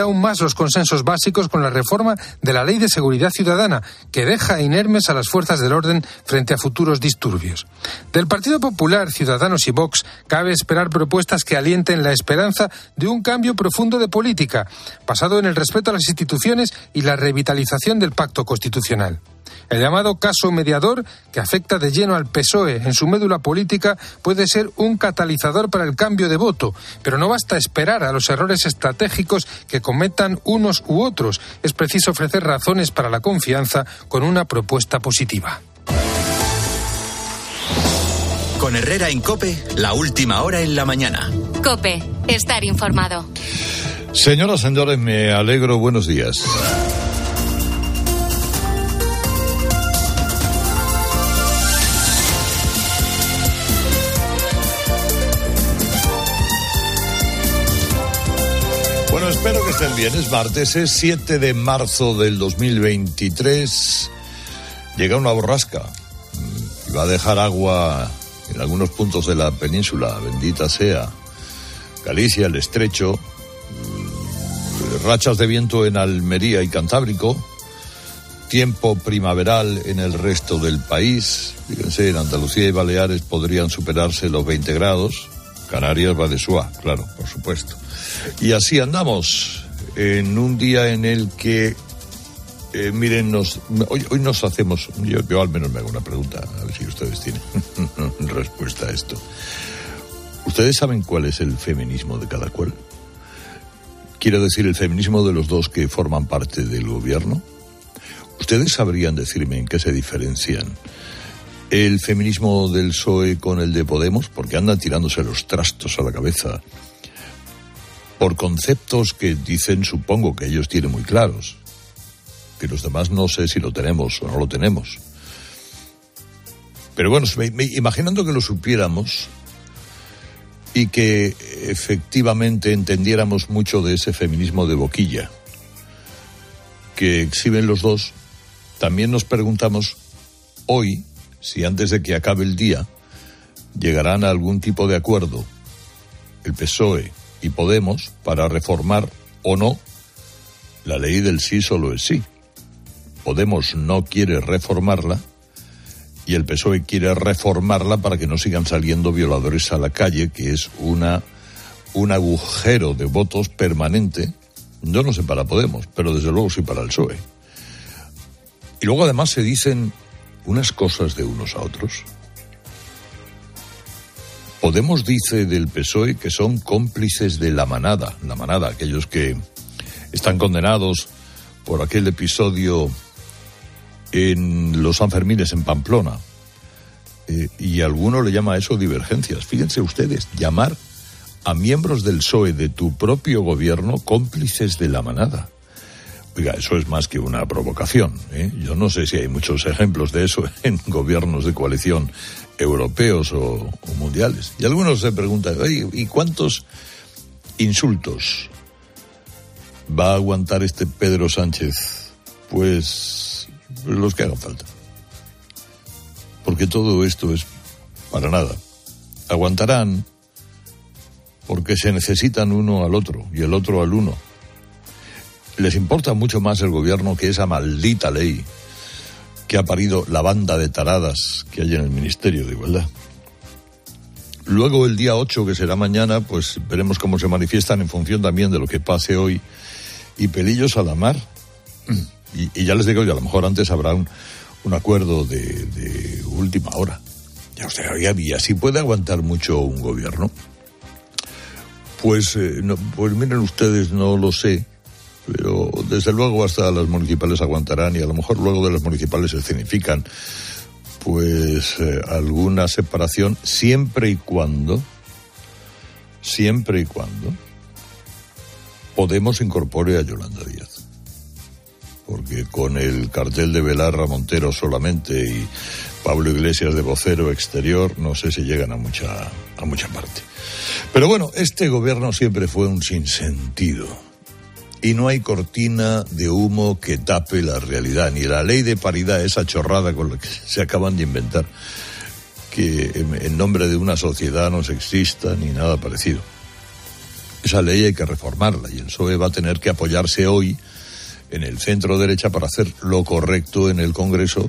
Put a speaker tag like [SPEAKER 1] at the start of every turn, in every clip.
[SPEAKER 1] aún más los consensos básicos con la reforma de la Ley de Seguridad Ciudadana, que deja inermes a las fuerzas del orden frente a futuros disturbios. Del Partido Popular, Ciudadanos y Vox cabe esperar propuestas que alienten la esperanza de un cambio profundo de política, basado en el respeto a las instituciones y la revitalización del pacto constitucional. El llamado caso mediador, que afecta de lleno al PSOE en su médula política, puede ser un catalizador para el cambio de voto, pero no basta esperar a los errores estratégicos que cometan unos u otros. Es preciso ofrecer razones para la confianza con una propuesta positiva.
[SPEAKER 2] Con Herrera en Cope, la última hora en la mañana.
[SPEAKER 3] Cope, estar informado.
[SPEAKER 4] Señoras, señores, me alegro. Buenos días. Espero que estén bien. Es martes, es 7 de marzo del 2023. Llega una borrasca y va a dejar agua en algunos puntos de la península, bendita sea. Galicia, el estrecho, mm, rachas de viento en Almería y Cantábrico, tiempo primaveral en el resto del país. Fíjense, en Andalucía y Baleares podrían superarse los 20 grados. Canarias va de suá, claro, por supuesto. Y así andamos en un día en el que, eh, miren, nos, hoy, hoy nos hacemos, yo, yo al menos me hago una pregunta, a ver si ustedes tienen respuesta a esto. ¿Ustedes saben cuál es el feminismo de cada cual? Quiero decir, el feminismo de los dos que forman parte del gobierno. ¿Ustedes sabrían decirme en qué se diferencian el feminismo del PSOE con el de Podemos? Porque andan tirándose los trastos a la cabeza por conceptos que dicen, supongo que ellos tienen muy claros, que los demás no sé si lo tenemos o no lo tenemos. Pero bueno, imaginando que lo supiéramos y que efectivamente entendiéramos mucho de ese feminismo de boquilla que exhiben los dos, también nos preguntamos hoy si antes de que acabe el día llegarán a algún tipo de acuerdo el PSOE y Podemos para reformar o no la ley del sí solo es sí. Podemos no quiere reformarla y el PSOE quiere reformarla para que no sigan saliendo violadores a la calle, que es una un agujero de votos permanente. Yo no sé para Podemos, pero desde luego sí para el PSOE. Y luego además se dicen unas cosas de unos a otros. Podemos dice del PSOE que son cómplices de la manada, la manada, aquellos que están condenados por aquel episodio en los Sanfermines en Pamplona. Eh, y alguno le llama a eso divergencias. Fíjense ustedes, llamar a miembros del PSOE de tu propio gobierno cómplices de la manada. Oiga, eso es más que una provocación. ¿eh? Yo no sé si hay muchos ejemplos de eso en gobiernos de coalición europeos o, mundiales. Y algunos se preguntan, "Oye, ¿y cuántos insultos va a aguantar este Pedro Sánchez? Pues los que hagan falta. Porque todo esto es para nada. Aguantarán porque se necesitan uno al otro y el otro al uno. Les importa mucho más el gobierno que esa maldita ley que ha parido la banda de taradas que hay en el Ministerio de Igualdad. Luego el día 8, que será mañana, pues veremos cómo se manifiestan en función también de lo que pase hoy. Y pelillos a la mar. Y, ya les digo, y a lo mejor antes habrá un, un acuerdo de, última hora. Ya usted había así puede aguantar mucho un gobierno. Pues, eh, no, pues miren ustedes, no lo sé, pero desde luego hasta las municipales aguantarán y a lo mejor luego de las municipales se significan pues eh, alguna separación siempre y cuando siempre y cuando Podemos incorpore a Yolanda Díaz. Porque con el cartel de Belarra Montero solamente y Pablo Iglesias de vocero exterior no sé si llegan a mucha a mucha parte. Pero bueno este gobierno siempre fue un sinsentido y no hay cortina de humo que tape la realidad, ni la ley de paridad, esa chorrada con la que se acaban de inventar, que en, nombre de una sociedad no sexista ni nada parecido. esa ley hay que reformarla y el PSOE va a tener que apoyarse hoy en el centro derecha para hacer lo correcto en el Congreso,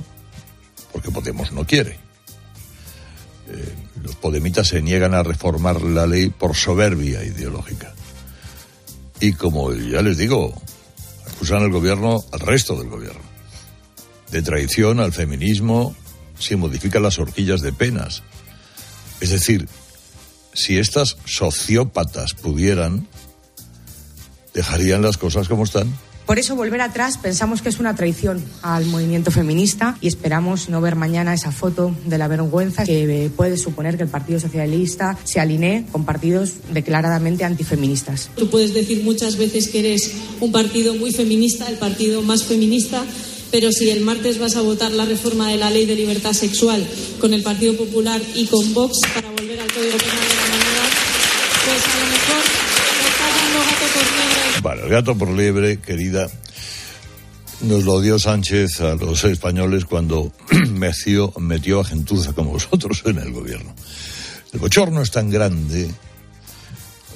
[SPEAKER 4] porque Podemos no quiere. Eh, los podemitas se niegan a reformar la ley por soberbia ideológica. Y como ya les digo, acusan al gobierno, al resto del gobierno, de traición al feminismo si modifican las horquillas de penas. Es decir, si estas sociópatas pudieran, dejarían las cosas como están.
[SPEAKER 5] Por eso volver atrás pensamos que es una traición al movimiento feminista y esperamos no ver mañana esa foto de la vergüenza que puede suponer que el Partido Socialista se alinee con partidos declaradamente antifeministas.
[SPEAKER 6] Tú puedes decir muchas veces que eres un partido muy feminista, el partido más feminista, pero si el martes vas a votar la reforma de la ley de libertad sexual con el Partido Popular y con Vox para volver al Código Penal de la humanidad, pues a lo mejor
[SPEAKER 4] el gato por liebre, querida, nos lo dio Sánchez a los españoles cuando metió, metió a gentuza como vosotros en el gobierno. El bochorno es tan grande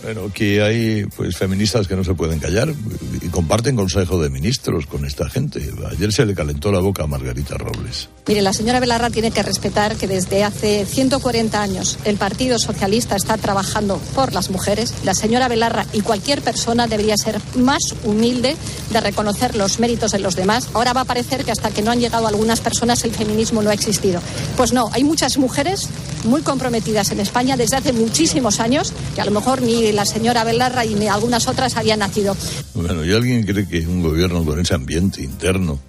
[SPEAKER 4] bueno, que hay pues feministas que no se pueden callar y comparten consejo de ministros con esta gente. Ayer se le calentó la boca a Margarita Robles.
[SPEAKER 7] Mire, la señora Belarra tiene que respetar que desde hace 140 años el Partido Socialista está trabajando por las mujeres. La señora Belarra y cualquier persona debería ser más humilde de reconocer los méritos de los demás. Ahora va a parecer que hasta que no han llegado algunas personas el feminismo no ha existido. Pues no, hay muchas mujeres muy comprometidas en España desde hace muchísimos años que a lo mejor ni la señora Belarra y algunas otras habían nacido.
[SPEAKER 4] Bueno, ¿y alguien cree que un gobierno con ese ambiente interno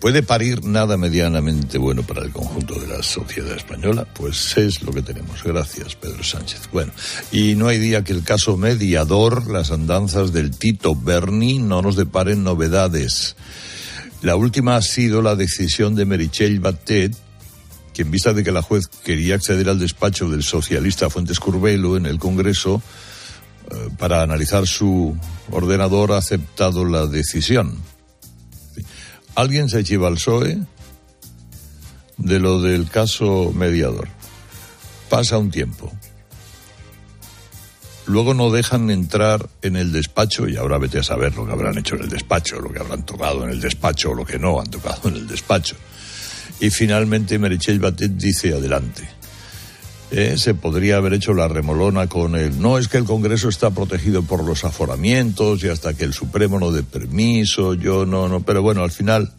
[SPEAKER 4] puede parir nada medianamente bueno para el conjunto de la sociedad española? Pues es lo que tenemos. Gracias, Pedro Sánchez. Bueno, y no hay día que el caso mediador, las andanzas del Tito Berni, no nos deparen novedades. La última ha sido la decisión de Merichel Batet que en vista de que la juez quería acceder al despacho del socialista Fuentes Curbelo en el Congreso eh, para analizar su ordenador, ha aceptado la decisión. Alguien se lleva al PSOE de lo del caso mediador. Pasa un tiempo. Luego no dejan entrar en el despacho y ahora vete a saber lo que habrán hecho en el despacho, lo que habrán tocado en el despacho o lo que no han tocado en el despacho. Y finalmente Merichel Batet dice adelante. Eh, se podría haber hecho la remolona con él. No es que el Congreso está protegido por los aforamientos y hasta que el Supremo no dé permiso, yo no, no, pero bueno, al final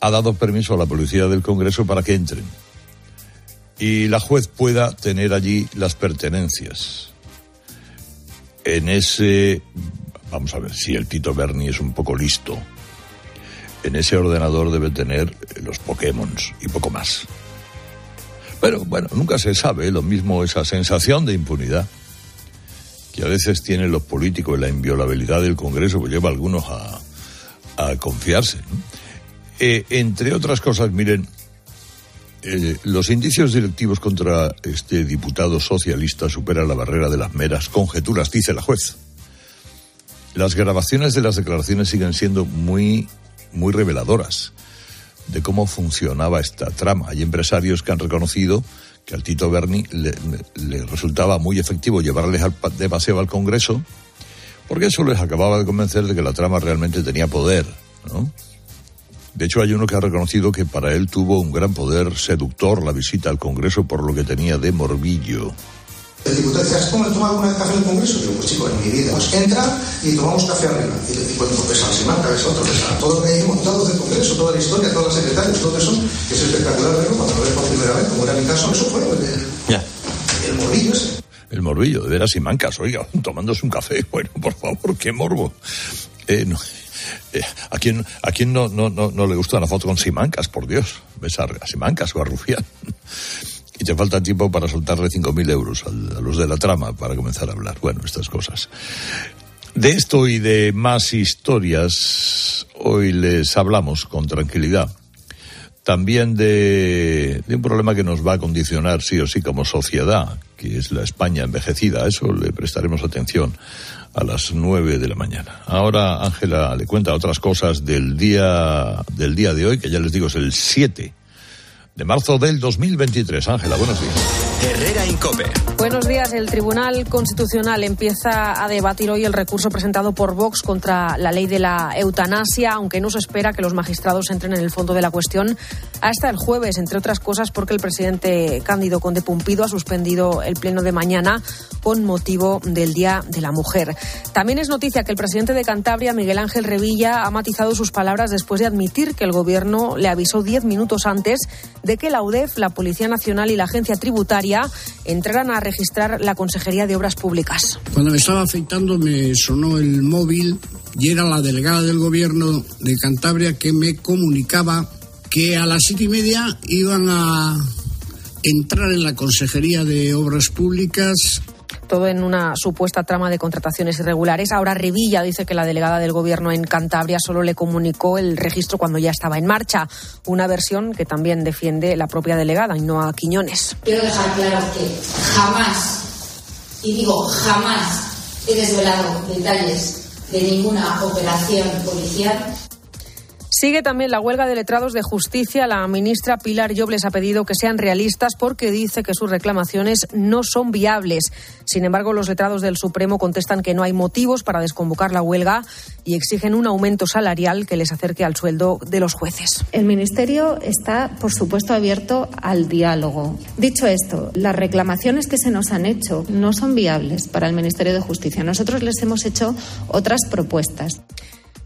[SPEAKER 4] ha dado permiso a la policía del Congreso para que entren y la juez pueda tener allí las pertenencias. En ese, vamos a ver si el Tito Berni es un poco listo en ese ordenador debe tener los Pokémon y poco más. Pero bueno, nunca se sabe, lo mismo esa sensación de impunidad que a veces tienen los políticos y la inviolabilidad del Congreso, que lleva a algunos a, confiarse. Eh, entre otras cosas, miren, eh, los indicios directivos contra este diputado socialista superan la barrera de las meras conjeturas, dice la juez. Las grabaciones de las declaraciones siguen siendo muy muy reveladoras de cómo funcionaba esta trama. Hay empresarios que han reconocido que al Tito Berni le, resultaba muy efectivo llevarles de paseo al Congreso, porque eso les acababa de convencer de que la trama realmente tenía poder. De hecho, hay uno que ha reconocido que para él tuvo un gran poder seductor la visita al Congreso por lo que tenía de morbillo.
[SPEAKER 8] El diputado dice, ¿has tomado alguna café en el Congreso? Digo, pues chico, en mi vida. Pues entra y tomamos café arriba. Y le digo, pues pesa Simaca, es otro, pesa. Todo lo que hay montado del Congreso, toda la historia, todos los secretarios, todo eso, que es espectacular verlo cuando lo ves por primera vez, como era mi caso, eso fue el, ya. el morbillo ese.
[SPEAKER 4] El morbillo, de veras Simancas, oiga, tomándose un café. Bueno, por favor, qué morbo. Eh, no. Eh, ¿A quién, a quién no, no, no, no, le gusta una foto con Simancas, por Dios? ¿Ves a, a Simancas o a Rufián? y te falta tiempo para soltarle 5.000 euros a los de la trama para comenzar a hablar. Bueno, estas cosas. De esto y de más historias, hoy les hablamos con tranquilidad. También de, un problema que nos va a condicionar sí o sí como sociedad, que es la España envejecida. A eso le prestaremos atención a las nueve de la mañana. Ahora Ángela le cuenta otras cosas del día, del día de hoy, que ya les digo es el 7 de marzo del 2023. Ángela, buenos días.
[SPEAKER 2] Herrera Incope.
[SPEAKER 9] Buenos días. El Tribunal Constitucional empieza a debatir hoy el recurso presentado por Vox contra la ley de la eutanasia, aunque no se espera que los magistrados entren en el fondo de la cuestión hasta el jueves, entre otras cosas porque el presidente Cándido Conde Pumpido ha suspendido el pleno de mañana con motivo del Día de la Mujer. También es noticia que el presidente de Cantabria, Miguel Ángel Revilla, ha matizado sus palabras después de admitir que el gobierno le avisó diez minutos antes de que la UDEF, la Policía Nacional y la Agencia Tributaria entraran a registrar la Consejería de Obras Públicas.
[SPEAKER 10] Cuando me estaba afeitando me sonó el móvil y era la delegada del gobierno de Cantabria que me comunicaba que a las siete y media iban a entrar en la Consejería de Obras Públicas
[SPEAKER 9] todo en una supuesta trama de contrataciones irregulares. Ahora Revilla dice que la delegada del Gobierno en Cantabria solo le comunicó el registro cuando ya estaba en marcha, una versión que también defiende la propia delegada, a Quiñones.
[SPEAKER 11] Quiero dejar claro que jamás, y digo jamás, he desvelado detalles de ninguna operación policial
[SPEAKER 9] Sigue también la huelga de letrados de justicia. La ministra Pilar Llobles ha pedido que sean realistas porque dice que sus reclamaciones no son viables. Sin embargo, los letrados del Supremo contestan que no hay motivos para desconvocar la huelga y exigen un aumento salarial que les acerque al sueldo de los jueces.
[SPEAKER 12] El Ministerio está, por supuesto, abierto al diálogo. Dicho esto, las reclamaciones que se nos han hecho no son viables para el Ministerio de Justicia. Nosotros les hemos hecho otras propuestas.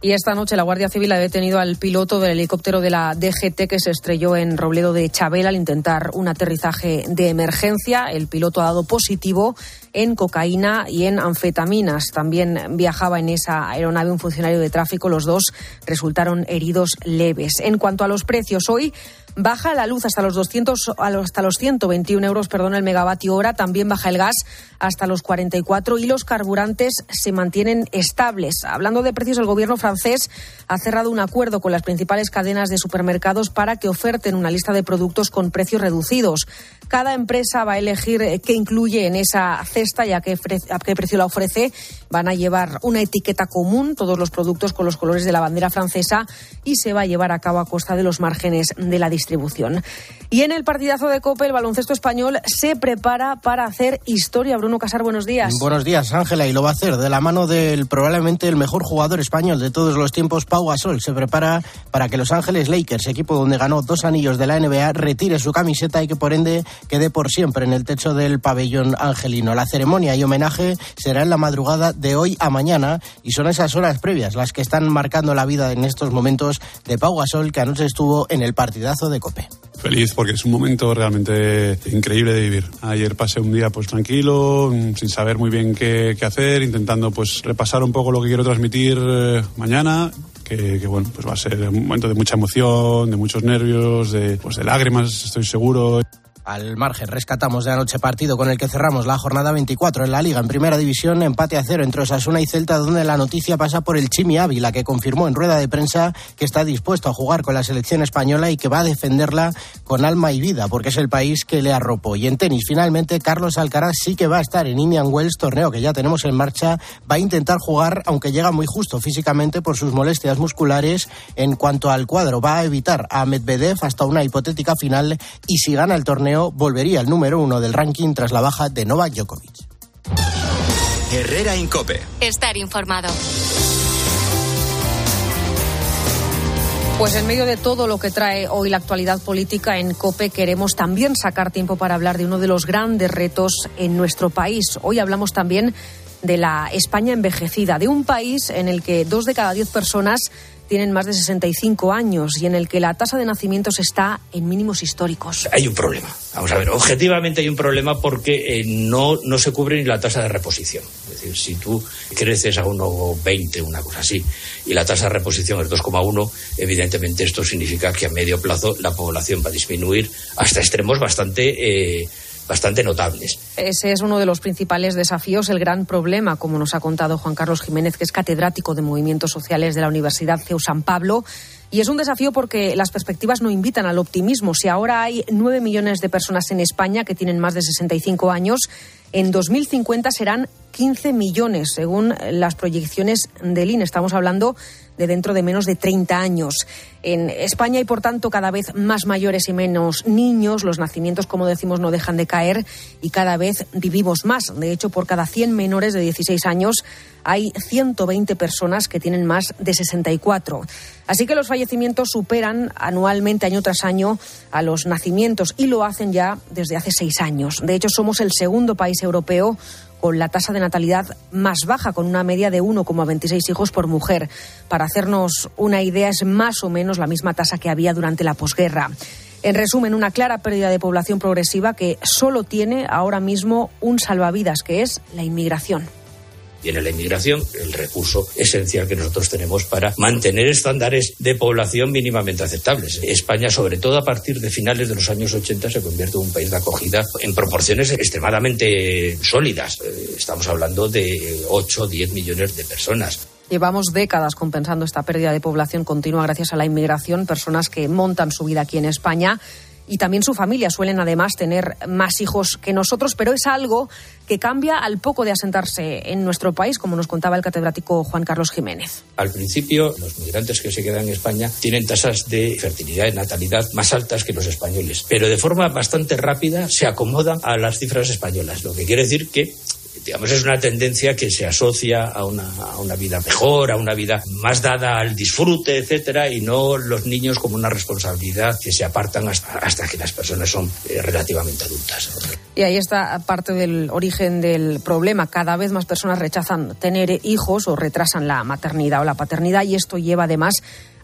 [SPEAKER 9] Y esta noche la Guardia Civil ha detenido al piloto del helicóptero de la DGT que se estrelló en Robledo de Chabela al intentar un aterrizaje de emergencia. El piloto ha dado positivo en cocaína y en anfetaminas. También viajaba en esa aeronave un funcionario de tráfico. Los dos resultaron heridos leves. En cuanto a los precios, hoy Baja la luz hasta los 200, hasta los 121 euros, perdón, el megavatio hora. También baja el gas hasta los 44 y los carburantes se mantienen estables. Hablando de precios, el gobierno francés ha cerrado un acuerdo con las principales cadenas de supermercados para que oferten una lista de productos con precios reducidos. Cada empresa va a elegir qué incluye en esa cesta y a qué, a qué precio la ofrece. Van a llevar una etiqueta común, todos los productos con los colores de la bandera francesa y se va a llevar a cabo a costa de los márgenes de la distribución distribución. Y en el partidazo de Copa, el baloncesto español se prepara para hacer historia. Bruno Casar, buenos días.
[SPEAKER 13] Buenos días, Ángela, y lo va a hacer de la mano del probablemente el mejor jugador español de todos los tiempos, Pau Gasol. Se prepara para que Los Ángeles Lakers, equipo donde ganó dos anillos de la NBA, retire su camiseta y que por ende quede por siempre en el techo del pabellón angelino. La ceremonia y homenaje será en la madrugada de hoy a mañana y son esas horas previas las que están marcando la vida en estos momentos de Pau Gasol, que anoche estuvo en el partidazo de Cope.
[SPEAKER 14] Feliz porque es un momento realmente increíble de vivir. Ayer pasé un día pues tranquilo, sin saber muy bien qué, hacer, intentando pues repasar un poco lo que quiero transmitir eh, mañana que, que, bueno, pues va a ser un momento de mucha emoción, de muchos nervios, de, pues de lágrimas, estoy seguro.
[SPEAKER 13] Al margen, rescatamos de anoche partido con el que cerramos la jornada 24 en la Liga. En primera división, empate a cero entre Osasuna y Celta, donde la noticia pasa por el Chimi Ávila, que confirmó en rueda de prensa que está dispuesto a jugar con la selección española y que va a defenderla con alma y vida, porque es el país que le arropó. Y en tenis, finalmente, Carlos Alcaraz sí que va a estar en Indian Wells, torneo que ya tenemos en marcha. Va a intentar jugar, aunque llega muy justo físicamente por sus molestias musculares. En cuanto al cuadro, va a evitar a Medvedev hasta una hipotética final y si gana el torneo, volvería al número uno del ranking tras la baja de Novak Djokovic.
[SPEAKER 2] Herrera Incope.
[SPEAKER 3] Estar informado.
[SPEAKER 9] Pues en medio de todo lo que trae hoy la actualidad política en COPE, queremos también sacar tiempo para hablar de uno de los grandes retos en nuestro país. Hoy hablamos también de la España envejecida, de un país en el que dos de cada diez personas tienen más de 65 años y en el que la tasa de nacimientos está en mínimos históricos.
[SPEAKER 15] Hay un problema. Vamos a ver, objetivamente hay un problema porque eh, no, no se cubre ni la tasa de reposición. Es decir, si tú creces a 1,20, una cosa así, y la tasa de reposición es 2,1, evidentemente esto significa que a medio plazo la población va a disminuir hasta extremos bastante. Eh, bastante notables.
[SPEAKER 9] Ese es uno de los principales desafíos, el gran problema, como nos ha contado Juan Carlos Jiménez, que es catedrático de Movimientos Sociales de la Universidad CEU San Pablo. Y es un desafío porque las perspectivas no invitan al optimismo. Si ahora hay nueve millones de personas en España que tienen más de 65 años, en 2050 serán 15 millones, según las proyecciones del INE. Estamos hablando de dentro de menos de 30 años. En España hay, por tanto, cada vez más mayores y menos niños. Los nacimientos, como decimos, no dejan de caer y cada vez vivimos más. De hecho, por cada 100 menores de 16 años hay 120 personas que tienen más de 64. Así que los fallecimientos superan anualmente, año tras año, a los nacimientos y lo hacen ya desde hace seis años. De hecho, somos el segundo país europeo con la tasa de natalidad más baja, con una media de 1,26 hijos por mujer. Para hacernos una idea, es más o menos la misma tasa que había durante la posguerra. En resumen, una clara pérdida de población progresiva que solo tiene ahora mismo un salvavidas, que es la inmigración
[SPEAKER 15] viene la inmigración, el recurso esencial que nosotros tenemos para mantener estándares de población mínimamente aceptables. España, sobre todo a partir de finales de los años 80, se convierte en un país de acogida en proporciones extremadamente sólidas. Eh, estamos hablando de 8 o 10 millones de personas.
[SPEAKER 9] Llevamos décadas compensando esta pérdida de población continua gracias a la inmigración, personas que montan su vida aquí en España y también su familia suelen además tener más hijos que nosotros, pero es algo que cambia al poco de asentarse en nuestro país, como nos contaba el catedrático Juan Carlos Jiménez.
[SPEAKER 15] Al principio, los migrantes que se quedan en España tienen tasas de fertilidad y natalidad más altas que los españoles, pero de forma bastante rápida se acomodan a las cifras españolas, lo que quiere decir que digamos, es una tendencia que se asocia a una, vida mejor, a una vida más dada al disfrute, etcétera, y no los niños como una responsabilidad que se apartan hasta, hasta que las personas son eh, relativamente adultas.
[SPEAKER 9] Y ahí está parte del origen del problema. Cada vez más personas rechazan tener hijos o retrasan la maternidad o la paternidad, y esto lleva además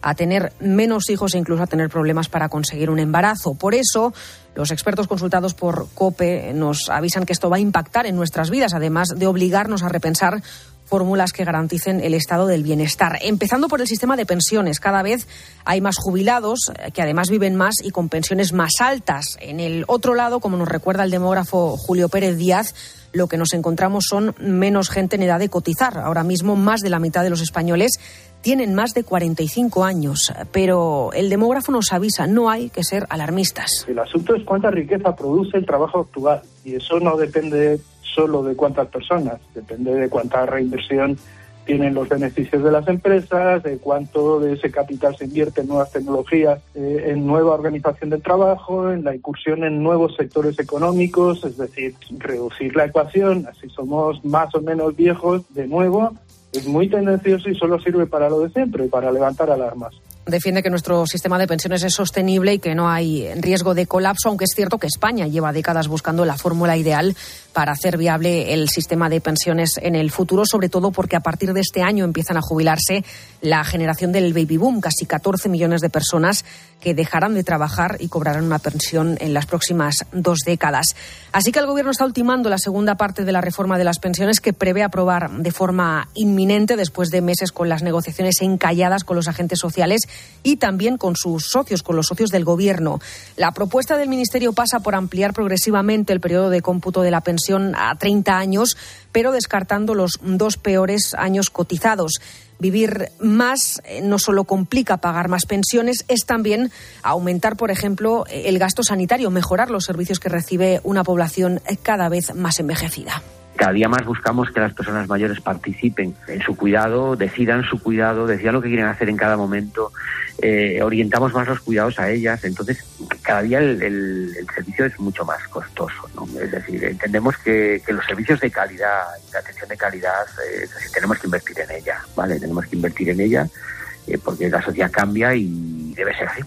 [SPEAKER 9] a tener menos hijos e incluso a tener problemas para conseguir un embarazo. Por eso, los expertos consultados por COPE nos avisan que esto va a impactar en nuestras vidas, además de obligarnos a repensar fórmulas que garanticen el estado del bienestar. Empezando por el sistema de pensiones. Cada vez hay más jubilados que además viven más y con pensiones más altas. En el otro lado, como nos recuerda el demógrafo Julio Pérez Díaz, lo que nos encontramos son menos gente en edad de cotizar. Ahora mismo más de la mitad de los españoles tienen más de 45 años, pero el demógrafo nos avisa, no hay que ser alarmistas.
[SPEAKER 16] El asunto es cuánta riqueza produce el trabajo actual. Y eso no depende solo de cuántas personas, depende de cuánta reinversión tienen los beneficios de las empresas, de cuánto de ese capital se invierte en nuevas tecnologías, eh, en nueva organización del trabajo, en la incursión en nuevos sectores económicos, es decir, reducir la ecuación, así somos más o menos viejos de nuevo, es muy tendencioso y solo sirve para lo de siempre, para levantar alarmas
[SPEAKER 9] defiende que nuestro sistema de pensiones es sostenible y que no hay riesgo de colapso, aunque es cierto que España lleva décadas buscando la fórmula ideal para hacer viable el sistema de pensiones en el futuro, sobre todo porque a partir de este año empiezan a jubilarse la generación del baby boom, casi 14 millones de personas que dejarán de trabajar y cobrarán una pensión en las próximas dos décadas. Así que el Gobierno está ultimando la segunda parte de la reforma de las pensiones que prevé aprobar de forma inminente después de meses con las negociaciones encalladas con los agentes sociales y también con sus socios, con los socios del Gobierno. La propuesta del Ministerio pasa por ampliar progresivamente el periodo de cómputo de la pensión a 30 años, pero descartando los dos peores años cotizados. Vivir más eh, no solo complica pagar más pensiones, es también aumentar, por ejemplo, el gasto sanitario, mejorar los servicios que recibe una población cada vez más envejecida
[SPEAKER 17] cada día más buscamos que las personas mayores participen en su cuidado, decidan su cuidado, decidan lo que quieren hacer en cada momento, eh, orientamos más los cuidados a ellas, entonces cada día el, servicio es mucho más costoso, ¿no? Es decir, entendemos que, los servicios de calidad, la atención de calidad, eh, tenemos que invertir en ella, ¿vale? Tenemos que invertir en ella eh, porque la sociedad cambia y debe ser así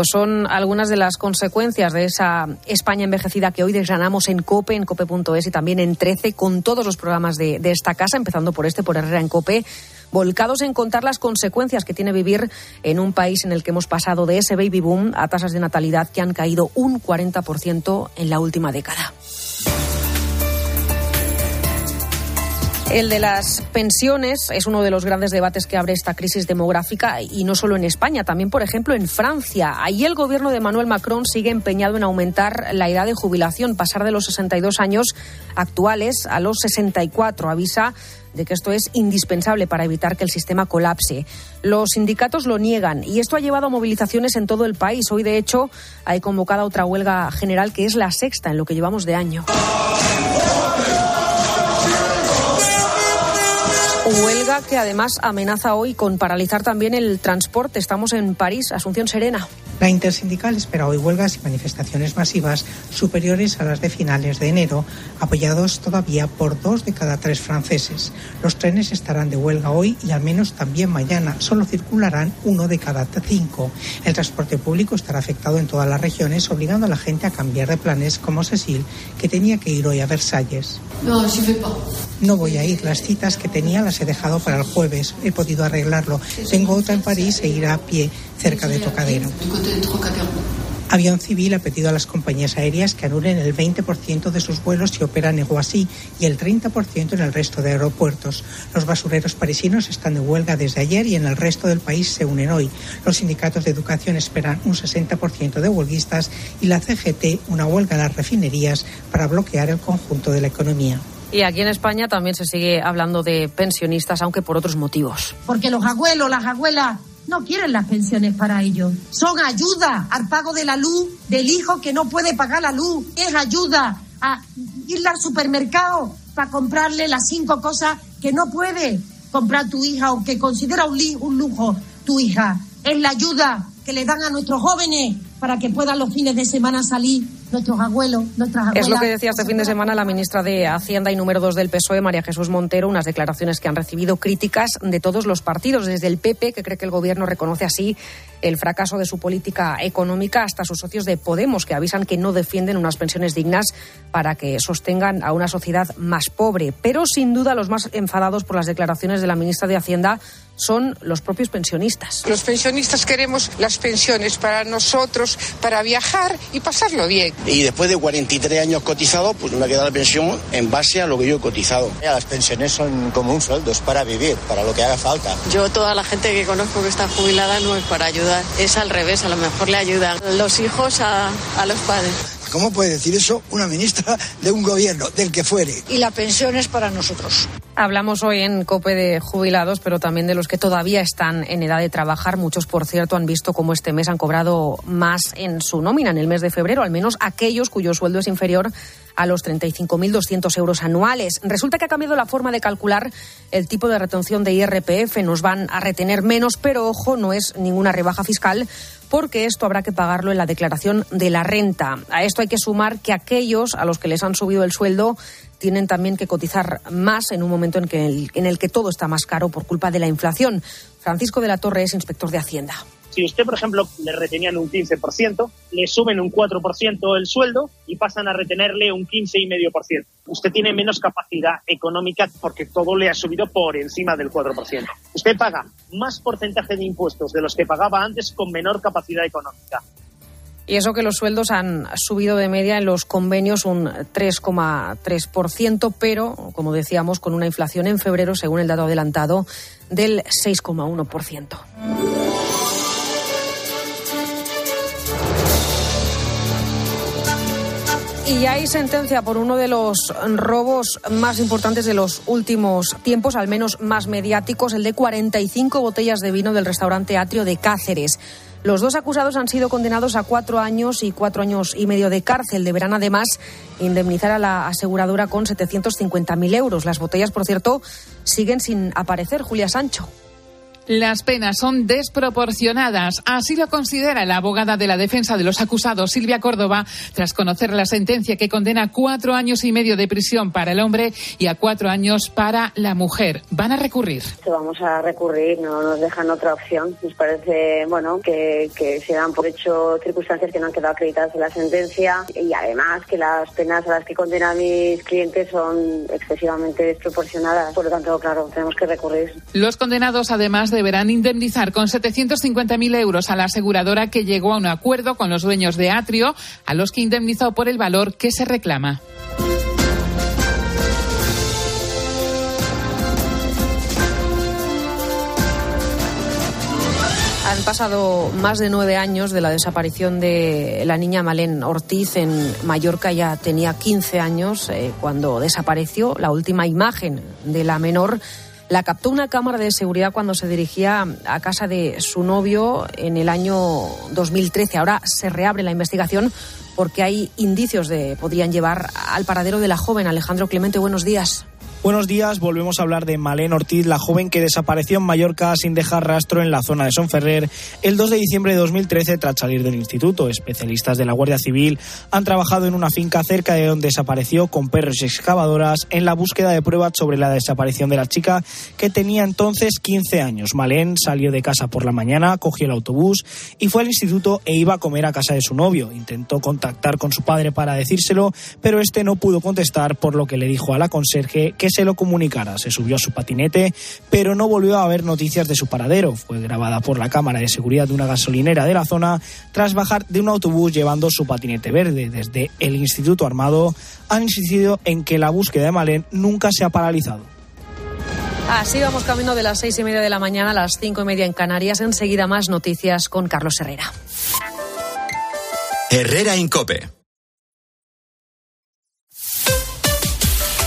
[SPEAKER 9] pues son algunas de las consecuencias de esa España envejecida que hoy desgranamos en COPE, en COPE.es y también en 13 con todos los programas de, de, esta casa, empezando por este, por Herrera en COPE, volcados en contar las consecuencias que tiene vivir en un país en el que hemos pasado de ese baby boom a tasas de natalidad que han caído un 40% en la última década. El de las pensiones es uno de los grandes debates que abre esta crisis demográfica y no solo en España, también, por ejemplo, en Francia. Ahí el gobierno de Emmanuel Macron sigue empeñado en aumentar la edad de jubilación, pasar de los 62 años actuales a los 64. Avisa de que esto es indispensable para evitar que el sistema colapse. Los sindicatos lo niegan y esto ha llevado a movilizaciones en todo el país. Hoy, de hecho, hay convocada otra huelga general que es la sexta en lo que llevamos de año. Huelga que además amenaza hoy con paralizar también el transporte. Estamos en París, Asunción Serena.
[SPEAKER 18] La intersindical espera hoy huelgas y manifestaciones masivas superiores a las de finales de enero, apoyados todavía por dos de cada tres franceses. Los trenes estarán de huelga hoy y al menos también mañana. Solo circularán uno de cada cinco. El transporte público estará afectado en todas las regiones, obligando a la gente a cambiar de planes, como Cecil, que tenía que ir hoy a Versalles.
[SPEAKER 19] No,
[SPEAKER 18] no voy a ir. Las citas que tenía las he dejado para el jueves. He podido arreglarlo. Tengo otra en París e ir a pie cerca de Trocadero. Avión Civil ha pedido a las compañías aéreas que anulen el 20% de sus vuelos si operan en Guasí y el 30% en el resto de aeropuertos. Los basureros parisinos están de huelga desde ayer y en el resto del país se unen hoy. Los sindicatos de educación esperan un 60% de huelguistas y la CGT una huelga en las refinerías para bloquear el conjunto de la economía.
[SPEAKER 9] Y aquí en España también se sigue hablando de pensionistas, aunque por otros motivos.
[SPEAKER 19] Porque los abuelos, las abuelas no quieren las pensiones para ellos. Son ayuda al pago de la luz del hijo que no puede pagar la luz. Es ayuda a ir al supermercado para comprarle las cinco cosas que no puede comprar tu hija o que considera un, un lujo tu hija. Es la ayuda que le dan a nuestros jóvenes para que puedan los fines de semana salir nuestros abuelos, nuestras abuelas.
[SPEAKER 9] Es lo que decía este fin de semana la ministra de Hacienda y número dos del PSOE, María Jesús Montero, unas declaraciones que han recibido críticas de todos los partidos, desde el PP, que cree que el gobierno reconoce así el fracaso de su política económica, hasta sus socios de Podemos, que avisan que no defienden unas pensiones dignas para que sostengan a una sociedad más pobre. Pero sin duda los más enfadados por las declaraciones de la ministra de Hacienda son los propios pensionistas.
[SPEAKER 20] Los pensionistas queremos las pensiones para nosotros, para viajar y pasarlo bien.
[SPEAKER 21] Y después de 43 años cotizado, pues me ha quedado la pensión en base a lo que yo he cotizado.
[SPEAKER 22] Las pensiones son como un sueldo, es para vivir, para lo que haga falta.
[SPEAKER 23] Yo, toda la gente que conozco que está jubilada no es para ayudar, es al revés, a lo mejor le ayudan los hijos a, a los padres.
[SPEAKER 24] ¿Cómo puede decir eso una ministra de un gobierno, del que fuere?
[SPEAKER 19] Y la pensión es para nosotros.
[SPEAKER 9] Hablamos hoy en COPE de jubilados, pero también de los que todavía están en edad de trabajar. Muchos, por cierto, han visto cómo este mes han cobrado más en su nómina, en el mes de febrero, al menos aquellos cuyo sueldo es inferior a los 35.200 euros anuales. Resulta que ha cambiado la forma de calcular el tipo de retención de IRPF. Nos van a retener menos, pero ojo, no es ninguna rebaja fiscal porque esto habrá que pagarlo en la declaración de la renta. A esto hay que sumar que aquellos a los que les han subido el sueldo tienen también que cotizar más en un momento en, que el, en el que todo está más caro por culpa de la inflación. Francisco de la Torre es inspector de Hacienda.
[SPEAKER 25] Si usted, por ejemplo, le retenían un 15%, le suben un 4% el sueldo y pasan a retenerle un 15,5%. Usted tiene menos capacidad económica porque todo le ha subido por encima del 4%. Usted paga más porcentaje de impuestos de los que pagaba antes con menor capacidad económica.
[SPEAKER 9] Y eso que los sueldos han subido de media en los convenios un 3,3%, pero, como decíamos, con una inflación en febrero, según el dato adelantado, del 6,1%. Y hay sentencia por uno de los robos más importantes de los últimos tiempos, al menos más mediáticos, el de 45 botellas de vino del restaurante Atrio de Cáceres. Los dos acusados han sido condenados a cuatro años y cuatro años y medio de cárcel. Deberán además indemnizar a la aseguradora con 750.000 euros. Las botellas, por cierto, siguen sin aparecer. Julia Sancho.
[SPEAKER 26] Las penas son desproporcionadas. Así lo considera la abogada de la defensa de los acusados, Silvia Córdoba, tras conocer la sentencia que condena a cuatro años y medio de prisión para el hombre y a cuatro años para la mujer. Van a recurrir.
[SPEAKER 27] Vamos a recurrir, no nos dejan otra opción. Nos parece, bueno, que, se dan por hecho circunstancias que no han quedado acreditadas en la sentencia y además que las penas a las que condenan mis clientes son excesivamente desproporcionadas. Por lo tanto, claro, tenemos que recurrir.
[SPEAKER 26] Los condenados, además de deberán indemnizar con 750.000 euros a la aseguradora que llegó a un acuerdo con los dueños de Atrio, a los que indemnizó por el valor que se reclama.
[SPEAKER 9] Han pasado más de nueve años de la desaparición de la niña Malén Ortiz en Mallorca. Ya tenía 15 años eh, cuando desapareció. La última imagen de la menor la captó una cámara de seguridad cuando se dirigía a casa de su novio en el año 2013. Ahora se reabre la investigación porque hay indicios de podrían llevar al paradero de la joven Alejandro Clemente. Buenos días.
[SPEAKER 28] Buenos días, volvemos a hablar de Malén Ortiz, la joven que desapareció en Mallorca sin dejar rastro en la zona de Sonferrer el 2 de diciembre de 2013 tras salir del instituto. Especialistas de la Guardia Civil han trabajado en una finca cerca de donde desapareció con perros y excavadoras en la búsqueda de pruebas sobre la desaparición de la chica que tenía entonces 15 años. Malén salió de casa por la mañana, cogió el autobús y fue al instituto e iba a comer a casa de su novio. Intentó contactar con su padre para decírselo, pero este no pudo contestar, por lo que le dijo a la conserje que se lo comunicara. Se subió a su patinete, pero no volvió a haber noticias de su paradero. Fue grabada por la cámara de seguridad de una gasolinera de la zona tras bajar de un autobús llevando su patinete verde. Desde el Instituto Armado han insistido en que la búsqueda de Malén nunca se ha paralizado.
[SPEAKER 9] Así vamos camino de las seis y media de la mañana a las cinco y media en Canarias. Enseguida más noticias con Carlos Herrera.
[SPEAKER 2] Herrera Incope.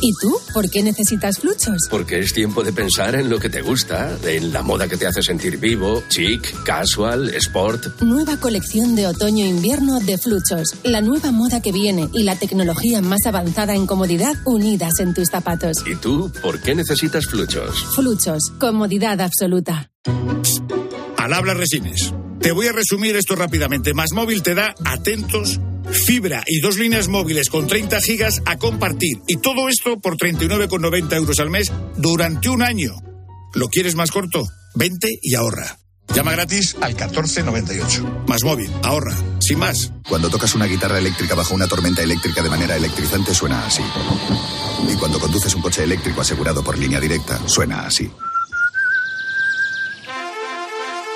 [SPEAKER 29] ¿Y tú? ¿Por qué necesitas fluchos?
[SPEAKER 30] Porque es tiempo de pensar en lo que te gusta, en la moda que te hace sentir vivo, chic, casual, sport.
[SPEAKER 29] Nueva colección de otoño-invierno de fluchos. La nueva moda que viene y la tecnología más avanzada en comodidad unidas en tus zapatos.
[SPEAKER 30] ¿Y tú? ¿Por qué necesitas fluchos?
[SPEAKER 29] Fluchos. Comodidad absoluta.
[SPEAKER 31] Al habla Resines. Te voy a resumir esto rápidamente. Más móvil te da atentos fibra y dos líneas móviles con 30 gigas a compartir. Y todo esto por 39,90 euros al mes durante un año. ¿Lo quieres más corto? Vente y ahorra. Llama gratis al 1498. Más móvil, ahorra, sin más.
[SPEAKER 32] Cuando tocas una guitarra eléctrica bajo una tormenta eléctrica de manera electrizante suena así. Y cuando conduces un coche eléctrico asegurado por línea directa, suena así.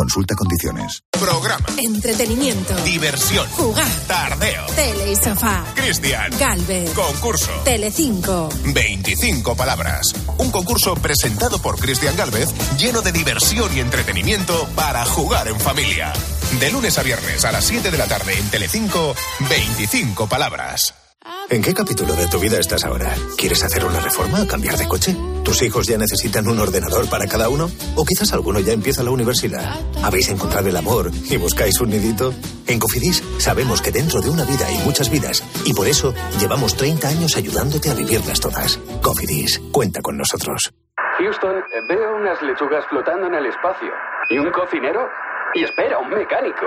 [SPEAKER 32] Consulta condiciones.
[SPEAKER 33] Programa.
[SPEAKER 29] Entretenimiento.
[SPEAKER 33] Diversión.
[SPEAKER 29] Jugar.
[SPEAKER 33] Tardeo.
[SPEAKER 29] Tele y sofá.
[SPEAKER 33] Cristian.
[SPEAKER 29] Galvez.
[SPEAKER 33] Concurso.
[SPEAKER 29] Telecinco.
[SPEAKER 33] 25 palabras. Un concurso presentado por Cristian Galvez lleno de diversión y entretenimiento para jugar en familia. De lunes a viernes a las 7 de la tarde en Telecinco, 25 palabras.
[SPEAKER 34] ¿En qué capítulo de tu vida estás ahora? ¿Quieres hacer una reforma o cambiar de coche? ¿Tus hijos ya necesitan un ordenador para cada uno? ¿O quizás alguno ya empieza la universidad? ¿Habéis encontrado el amor y buscáis un nidito? En Cofidis sabemos que dentro de una vida hay muchas vidas y por eso llevamos 30 años ayudándote a vivirlas todas. Cofidis, cuenta con nosotros.
[SPEAKER 35] Houston, veo unas lechugas flotando en el espacio. ¿Y un cocinero? Y espera, un mecánico.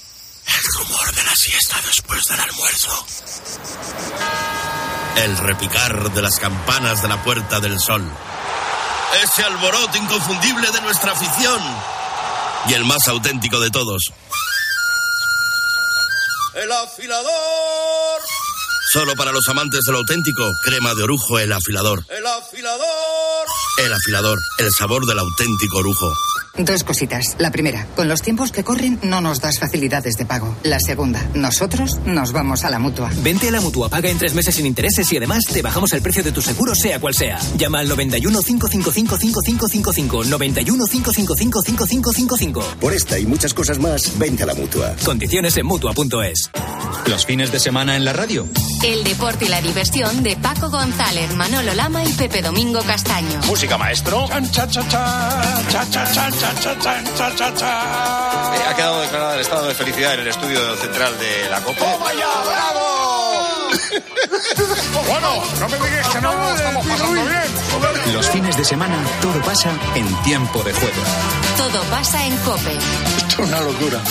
[SPEAKER 36] El rumor de la siesta después del almuerzo. El repicar de las campanas de la Puerta del Sol. Ese alboroto inconfundible de nuestra afición. Y el más auténtico de todos. El afilador. Solo para los amantes de lo auténtico, crema de orujo, el afilador. El afilador. El afilador, el sabor del auténtico orujo.
[SPEAKER 37] Dos cositas. La primera, con los tiempos que corren no nos das facilidades de pago. La segunda, nosotros nos vamos a la mutua.
[SPEAKER 38] Vente a la mutua, paga en tres meses sin intereses y además te bajamos el precio de tu seguro, sea cual sea. Llama al 91 555 5555. 91 555 5555.
[SPEAKER 39] Por esta y muchas cosas más, vente a la mutua.
[SPEAKER 38] Condiciones en mutua.es.
[SPEAKER 2] Los fines de semana en la radio.
[SPEAKER 3] El deporte y la diversión de Paco González, Manolo Lama y Pepe Domingo Castaño.
[SPEAKER 33] Música maestro.
[SPEAKER 40] Eh, ha quedado declarado el estado de felicidad en el estudio central de la Copa.
[SPEAKER 33] ¡Oh, vaya, bravo! bueno, no me digas que no lo estamos pasando bien.
[SPEAKER 2] Los fines de semana todo pasa en tiempo de juego.
[SPEAKER 3] Todo pasa en Cope.
[SPEAKER 33] Esto es una locura.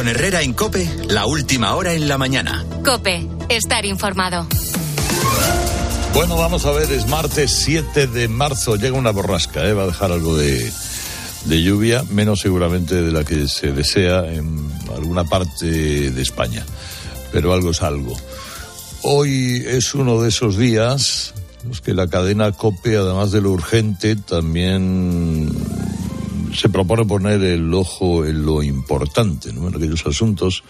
[SPEAKER 2] Con Herrera en Cope, la última hora en la mañana.
[SPEAKER 3] Cope, estar informado.
[SPEAKER 4] Bueno, vamos a ver, es martes 7 de marzo, llega una borrasca, ¿eh? va a dejar algo de, de lluvia, menos seguramente de la que se desea en alguna parte de España, pero algo es algo. Hoy es uno de esos días los que la cadena COPE, además de lo urgente, también se propone poner el ojo en lo importante, ¿no? en aquellos asuntos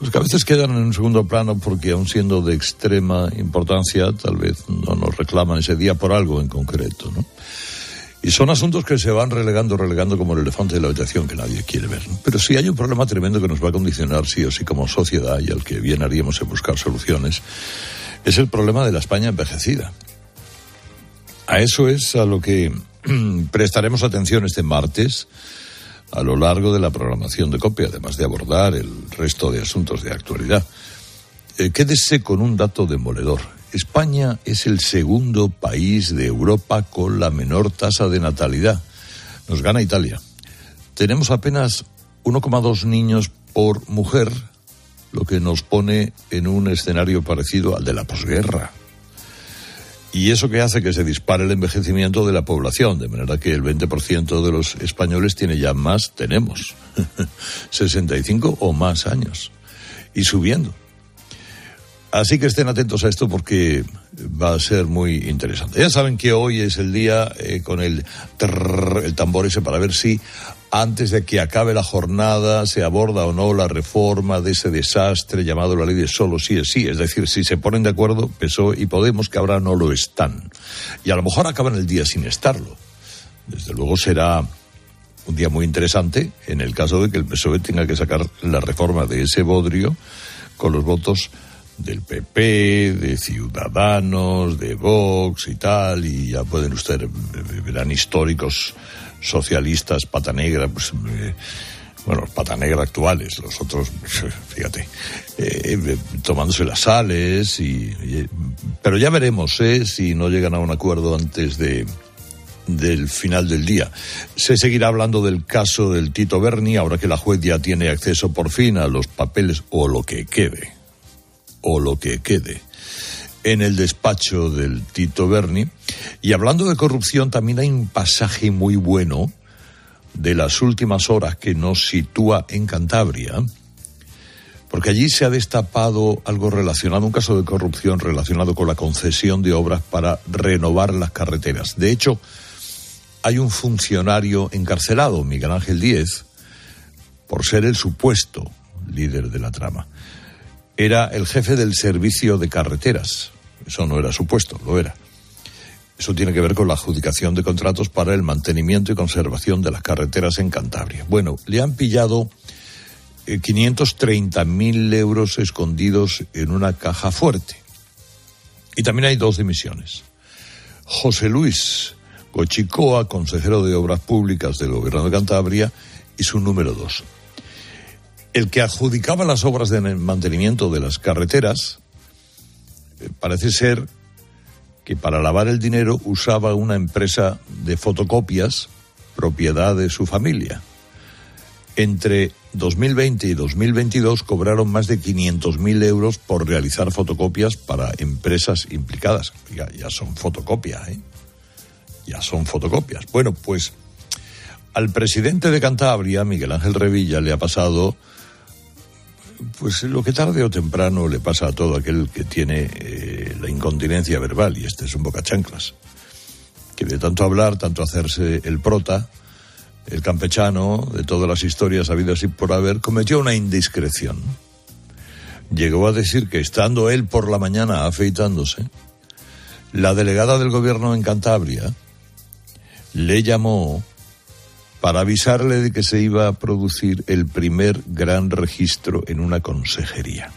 [SPEAKER 4] pues que a veces quedan en un segundo plano porque aun siendo de extrema importancia, tal vez no nos reclaman ese día por algo en concreto, ¿no? Y son asuntos que se van relegando, relegando como el elefante de la habitación que nadie quiere ver. Pero sí hay un problema tremendo que nos va a condicionar sí o sí como sociedad y al que bien haríamos en buscar soluciones. Es el problema de la España envejecida. A eso es a lo que prestaremos atención este martes a lo largo de la programación de COPE, además de abordar el resto de asuntos de actualidad. Eh, quédese con un dato demoledor. España es el segundo país de Europa con la menor tasa de natalidad. Nos gana Italia. Tenemos apenas 1,2 niños por mujer, lo que nos pone en un escenario parecido al de la posguerra. Y eso que hace que se dispare el envejecimiento de la población, de manera que el 20% de los españoles tiene ya más, tenemos, 65 o más años, y subiendo. Así que estén atentos a esto porque va a ser muy interesante. Ya saben que hoy es el día eh, con el, el tambor ese para ver si antes de que acabe la jornada se aborda o no la reforma de ese desastre llamado la ley de solo sí es sí. Es decir, si se ponen de acuerdo PSOE y Podemos, que ahora no lo están. Y a lo mejor acaban el día sin estarlo. Desde luego será un día muy interesante en el caso de que el PSOE tenga que sacar la reforma de ese bodrio con los votos del PP, de Ciudadanos, de Vox y tal, y ya pueden ustedes, verán históricos socialistas pata negra, pues, eh, bueno, pata negra actuales, los otros, fíjate, eh, tomándose las sales, y, pero ya veremos eh, si no llegan a un acuerdo antes de del final del día. Se seguirá hablando del caso del Tito Berni, ahora que la juez ya tiene acceso por fin a los papeles o lo que quede, o lo que quede en el despacho del Tito Berni. Y hablando de corrupción, también hay un pasaje muy bueno de las últimas horas que nos sitúa en Cantabria, porque allí se ha destapado algo relacionado, un caso de corrupción relacionado con la concesión de obras para renovar las carreteras. De hecho, hay un funcionario encarcelado, Miguel Ángel Díez, por ser el supuesto líder de la trama era el jefe del servicio de carreteras. Eso no era supuesto, lo era. Eso tiene que ver con la adjudicación de contratos para el mantenimiento y conservación de las carreteras en Cantabria. Bueno, le han pillado 530.000 eh, euros escondidos en una caja fuerte. Y también hay dos dimisiones. José Luis Cochicoa, consejero de Obras Públicas del Gobierno de Cantabria, y su número dos, el que adjudicaba las obras de mantenimiento de las carreteras eh, parece ser que para lavar el dinero usaba una empresa de fotocopias propiedad de su familia. Entre 2020 y 2022 cobraron más de 500.000 euros por realizar fotocopias para empresas implicadas. Ya, ya son fotocopias, ¿eh? Ya son fotocopias. Bueno, pues al presidente de Cantabria, Miguel Ángel Revilla, le ha pasado pues lo que tarde o temprano le pasa a todo aquel que tiene eh, la incontinencia verbal, y este es un bocachanclas, que de tanto hablar, tanto hacerse el prota, el campechano, de todas las historias habidas y por haber, cometió una indiscreción. Llegó a decir que estando él por la mañana afeitándose, la delegada del gobierno en Cantabria le llamó para avisarle de que se iba a producir el primer gran registro en una consejería.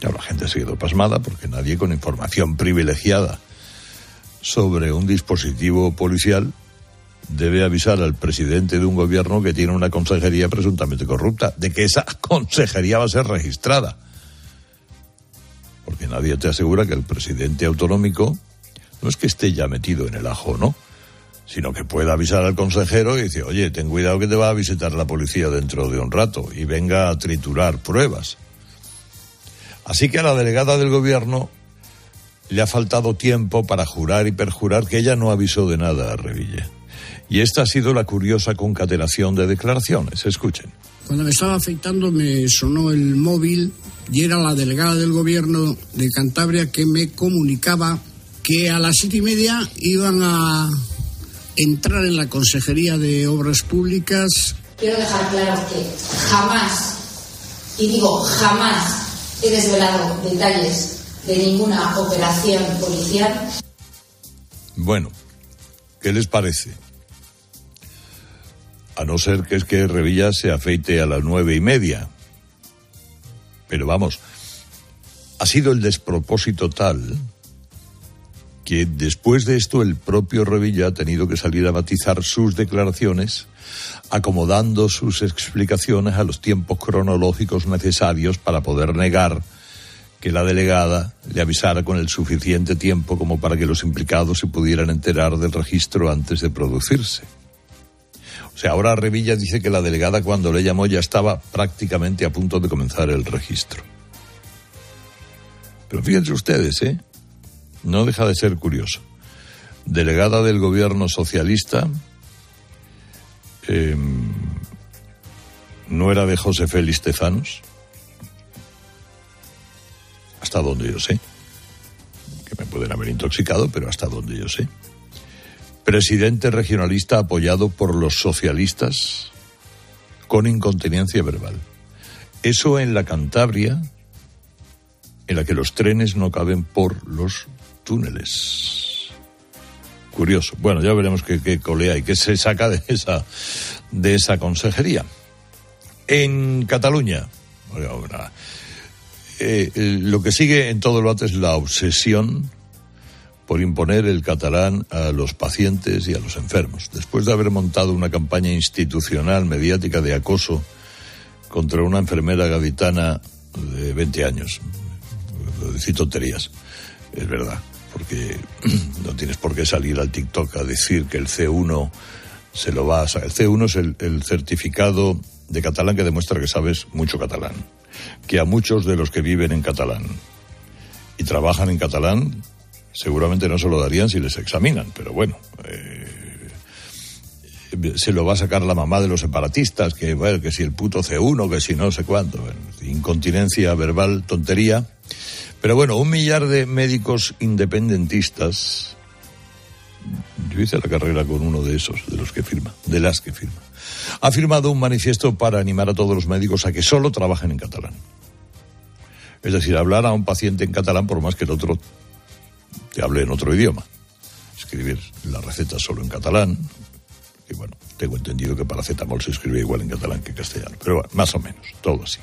[SPEAKER 4] Ya la gente ha quedó pasmada porque nadie con información privilegiada sobre un dispositivo policial debe avisar al presidente de un gobierno que tiene una consejería presuntamente corrupta de que esa consejería va a ser registrada. Porque nadie te asegura que el presidente autonómico no es que esté ya metido en el ajo, ¿no? Sino que pueda avisar al consejero y decir, oye, ten cuidado que te va a visitar la policía dentro de un rato y venga a triturar pruebas. Así que a la delegada del gobierno le ha faltado tiempo para jurar y perjurar que ella no avisó de nada a Revilla. Y esta ha sido la curiosa concatenación de declaraciones. Escuchen.
[SPEAKER 41] Cuando me estaba afeitando me sonó el móvil y era la delegada del gobierno de Cantabria que me comunicaba que a las siete y media iban a entrar en la Consejería de Obras Públicas.
[SPEAKER 42] Quiero dejar claro que jamás, y digo jamás, he desvelado detalles de ninguna operación policial.
[SPEAKER 4] Bueno, ¿qué les parece? A no ser que es que Revilla se afeite a las nueve y media. Pero vamos, ha sido el despropósito tal que después de esto el propio Revilla ha tenido que salir a matizar sus declaraciones, acomodando sus explicaciones a los tiempos cronológicos necesarios para poder negar que la delegada le avisara con el suficiente tiempo como para que los implicados se pudieran enterar del registro antes de producirse. O sea, ahora Revilla dice que la delegada cuando le llamó ya estaba prácticamente a punto de comenzar el registro. Pero fíjense ustedes, ¿eh? No deja de ser curioso. Delegada del gobierno socialista, em, no era de José Félix Tezanos, hasta donde yo sé, que me pueden haber intoxicado, pero hasta donde yo sé. Presidente regionalista apoyado por los socialistas con incontinencia verbal. Eso en la Cantabria, en la que los trenes no caben por los túneles. Curioso. Bueno, ya veremos qué, colea y qué se saca de esa, de esa consejería. En Cataluña, eh, lo que sigue en todo el debate es la obsesión por imponer el catalán a los pacientes y a los enfermos. Después de haber montado una campaña institucional, mediática de acoso contra una enfermera gaditana de 20 años, decir tonterías, es verdad porque no tienes por qué salir al TikTok a decir que el C1 se lo va a... El C1 es el, certificado de catalán que demuestra que sabes mucho catalán. Que a muchos de los que viven en catalán y trabajan en catalán seguramente no se lo darían si les examinan, pero bueno, eh, se lo va a sacar la mamá de los separatistas, que, bueno, que si el puto C1, que si no sé cuánto, incontinencia verbal, tontería. Pero bueno, un millar de médicos independentistas. Yo hice la carrera con uno de esos, de los que firma, de las que firma. Ha firmado un manifiesto para animar a todos los médicos a que solo trabajen en catalán. Es decir, hablar a un paciente en catalán por más que el otro te hable en otro idioma. Escribir la receta solo en catalán. Y bueno, tengo entendido que para paracetamol se escribe igual en catalán que en castellano. Pero bueno, más o menos, todo así.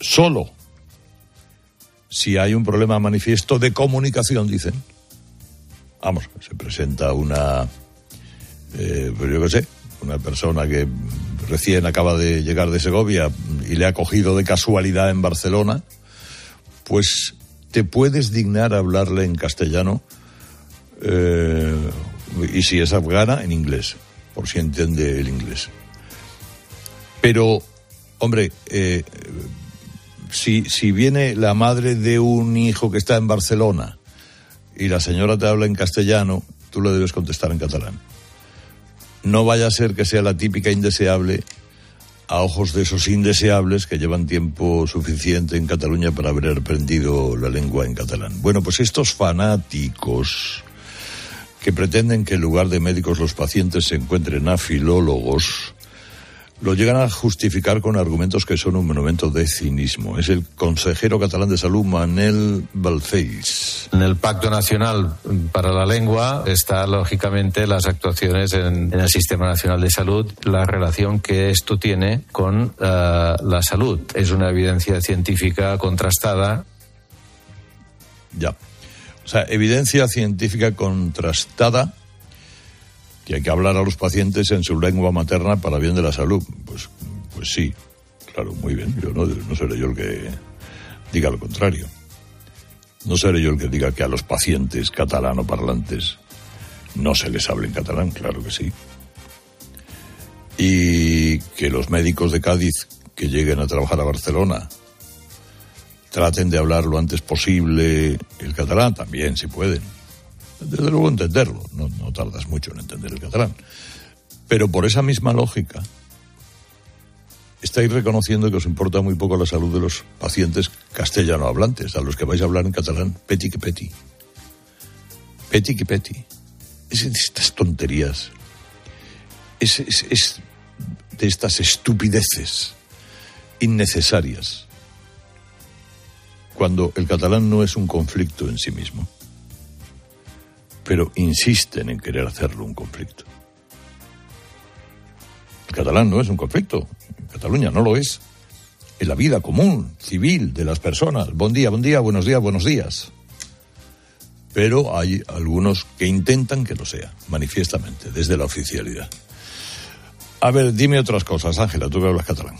[SPEAKER 4] Solo si hay un problema manifiesto de comunicación, dicen. Vamos, se presenta una, eh, pues yo qué sé, una persona que recién acaba de llegar de Segovia y le ha cogido de casualidad en Barcelona, pues te puedes dignar a hablarle en castellano eh, y si es afgana, en inglés, por si entiende el inglés. Pero, hombre, eh, si, si viene la madre de un hijo que está en Barcelona y la señora te habla en castellano, tú le debes contestar en catalán. No vaya a ser que sea la típica indeseable a ojos de esos indeseables que llevan tiempo suficiente en Cataluña para haber aprendido la lengua en catalán. Bueno, pues estos fanáticos que pretenden que en lugar de médicos los pacientes se encuentren a filólogos, lo llegan a justificar con argumentos que son un monumento de cinismo. Es el consejero catalán de salud, Manel Balcells.
[SPEAKER 43] En el Pacto Nacional para la Lengua está, lógicamente, las actuaciones en, el Sistema Nacional de Salud, la relación que esto tiene con eh, la salud. Es una evidencia científica contrastada.
[SPEAKER 4] Ya. O sea, evidencia científica contrastada que hay que hablar a los pacientes en su lengua materna para bien de la salud. Pues, pues sí, claro, muy bien. Yo no, no seré yo el que diga lo contrario. No seré yo el que diga que a los pacientes catalano parlantes no se les hable en catalán, claro que sí. Y que los médicos de Cádiz que lleguen a trabajar a Barcelona traten de hablar lo antes posible el catalán, también si pueden. Desde luego entenderlo, no, tardas mucho en entender el catalán. Pero por esa misma lógica, estáis reconociendo que os importa muy poco la salud de los pacientes castellano hablantes, a los que vais a hablar en catalán, peti que peti. Peti que peti. Es estas tonterías. Es, es, es de estas estupideces innecesarias. Cuando el catalán no es un conflicto en sí mismo. Pero insisten en querer hacerlo un conflicto. El catalán no es un conflicto. En Cataluña no lo es. En la vida común, civil de las personas. Buen día, buen día, buenos días, buenos días. Pero hay algunos que intentan que lo sea, manifiestamente, desde la oficialidad. A ver, dime otras cosas, Ángela, tú que hablas catalán.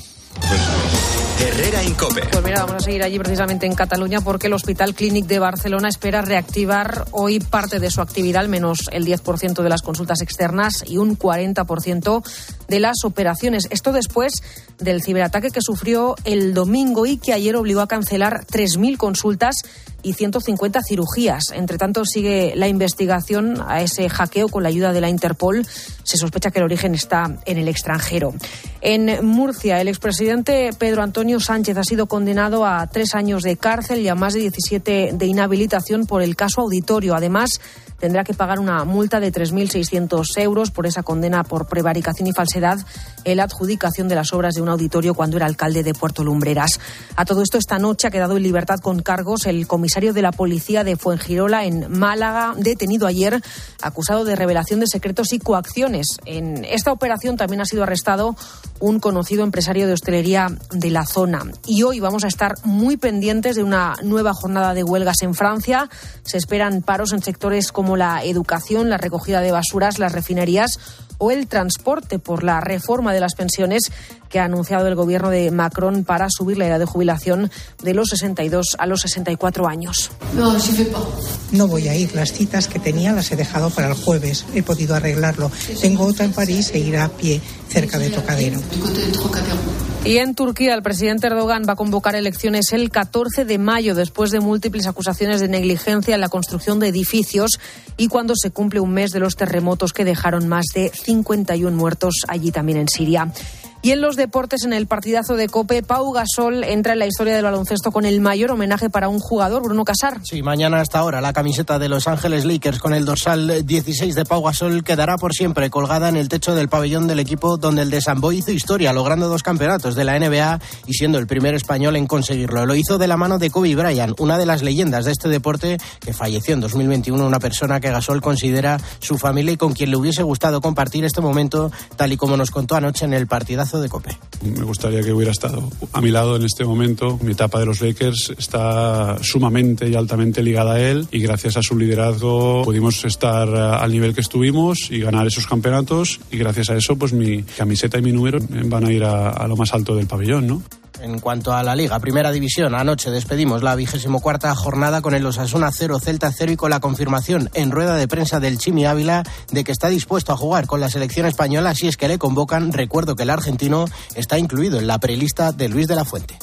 [SPEAKER 2] Herrera Incope.
[SPEAKER 9] Pues mira, vamos a seguir allí precisamente en Cataluña porque el Hospital Clínic de Barcelona espera reactivar hoy parte de su actividad, al menos el 10% de las consultas externas y un 40% de las operaciones. Esto después del ciberataque que sufrió el domingo y que ayer obligó a cancelar 3.000 consultas y 150 cirugías. Entre tanto, sigue la investigación a ese hackeo con la ayuda de la Interpol. Se sospecha que el origen está en el extranjero. En Murcia, el expresidente Pedro Antonio Sánchez ha sido condenado a tres años de cárcel y a más de 17 de inhabilitación por el caso auditorio. Además, tendrá que pagar una multa de 3.600 euros por esa condena por prevaricación y falsedad en la adjudicación de las obras de un auditorio cuando era alcalde de Puerto Lumbreras. A todo esto, esta noche ha quedado en libertad con cargos el comisario de la policía de Fuengirola en Málaga, detenido ayer, acusado de revelación de secretos y coacciones. En esta operación también ha sido arrestado un conocido empresario de hostelería de la zona. Y hoy vamos a estar muy pendientes de una nueva jornada de huelgas en Francia. Se esperan paros en sectores como la educación, la recogida de basuras, las refinerías o el transporte por la reforma de las pensiones que ha anunciado el gobierno de Macron para subir la edad de jubilación de los 62 a los 64 años.
[SPEAKER 18] No voy a ir. Las citas que tenía las he dejado para el jueves. He podido arreglarlo. Tengo otra en París e ir a pie cerca de Tocadero.
[SPEAKER 9] Y en Turquía, el presidente Erdogan va a convocar elecciones el 14 de mayo, después de múltiples acusaciones de negligencia en la construcción de edificios y cuando se cumple un mes de los terremotos que dejaron más de 51 muertos allí también en Siria. Y en los deportes, en el partidazo de Cope, Pau Gasol entra en la historia del baloncesto con el mayor homenaje para un jugador, Bruno Casar.
[SPEAKER 13] Sí, mañana hasta ahora la camiseta de Los Ángeles Lakers con el dorsal 16 de Pau Gasol quedará por siempre colgada en el techo del pabellón del equipo donde el de Sambo hizo historia, logrando dos campeonatos de la NBA y siendo el primer español en conseguirlo. Lo hizo de la mano de Kobe Bryant, una de las leyendas de este deporte que falleció en 2021, una persona que Gasol considera su familia y con quien le hubiese gustado compartir este momento, tal y como nos contó anoche en el partidazo de Cope.
[SPEAKER 14] Me gustaría que hubiera estado a mi lado en este momento. Mi etapa de los Lakers está sumamente y altamente ligada a él y gracias a su liderazgo pudimos estar al nivel que estuvimos y ganar esos campeonatos y gracias a eso pues mi camiseta y mi número van a ir a, a lo más alto del pabellón, ¿no?
[SPEAKER 13] En cuanto a la Liga, Primera División, anoche despedimos la vigésimo cuarta jornada con el Osasuna 0, Celta 0 y con la confirmación en rueda de prensa del Chimi Ávila de que está dispuesto a jugar con la selección española si es que le convocan. Recuerdo que el argentino está incluido en la prelista de Luis de la Fuente.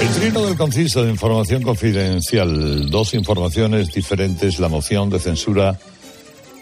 [SPEAKER 4] El trino del conciso de información confidencial, dos informaciones diferentes, la moción de censura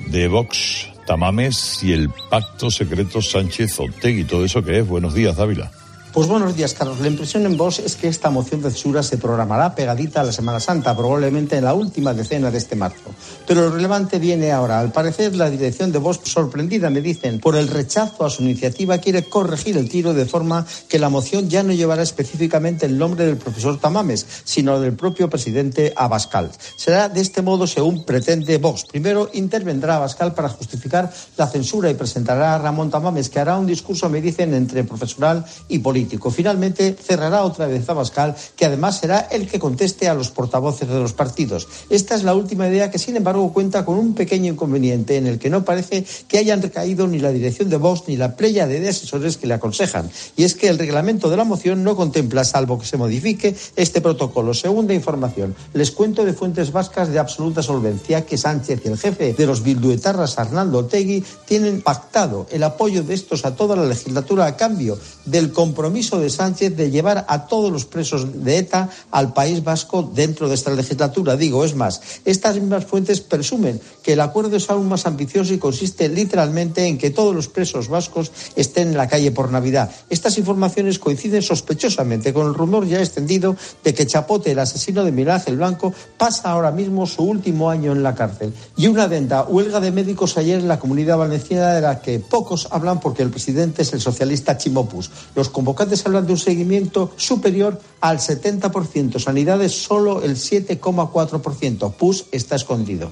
[SPEAKER 4] de Vox, Tamames y el pacto secreto Sánchez-Otegui. Todo eso que es. Buenos días, Dávila.
[SPEAKER 44] Pues buenos días, Carlos. La impresión en Vox es que esta moción de censura se programará pegadita a la Semana Santa, probablemente en la última decena de este marzo. Pero lo relevante viene ahora. Al parecer, la dirección de Vox, sorprendida, me dicen, por el rechazo a su iniciativa, quiere corregir el tiro de forma que la moción ya no llevará específicamente el nombre del profesor Tamames, sino del propio presidente Abascal. Será de este modo según pretende Vox. Primero intervendrá Abascal para justificar la censura y presentará a Ramón Tamames, que hará un discurso, me dicen, entre profesional y político. Político. Finalmente cerrará otra vez Abascal, que además será el que conteste a los portavoces de los partidos. Esta es la última idea que, sin embargo, cuenta con un pequeño inconveniente en el que no parece que hayan recaído ni la dirección de Vox ni la playa de asesores que le aconsejan. Y es que el reglamento de la moción no contempla, salvo que se modifique, este protocolo. Segunda información. Les cuento de fuentes vascas de absoluta solvencia que Sánchez y el jefe de los bilduetarras, Arnaldo Otegui, tienen pactado el apoyo de estos a toda la legislatura a cambio del compromiso de Sánchez de llevar a todos los presos de ETA al País Vasco dentro de esta legislatura. Digo, es más, estas mismas fuentes presumen que el acuerdo es aún más ambicioso y consiste literalmente en que todos los presos vascos estén en la calle por Navidad. Estas informaciones coinciden sospechosamente con el rumor ya extendido de que Chapote, el asesino de Miguel Ángel Blanco, pasa ahora mismo su último año en la cárcel. Y una adenda, huelga de médicos ayer en la comunidad valenciana de la que pocos hablan porque el presidente es el socialista Chimopus. Los convocantes hablan de un seguimiento superior al 70%, sanidades solo el 7,4%. Pus está escondido.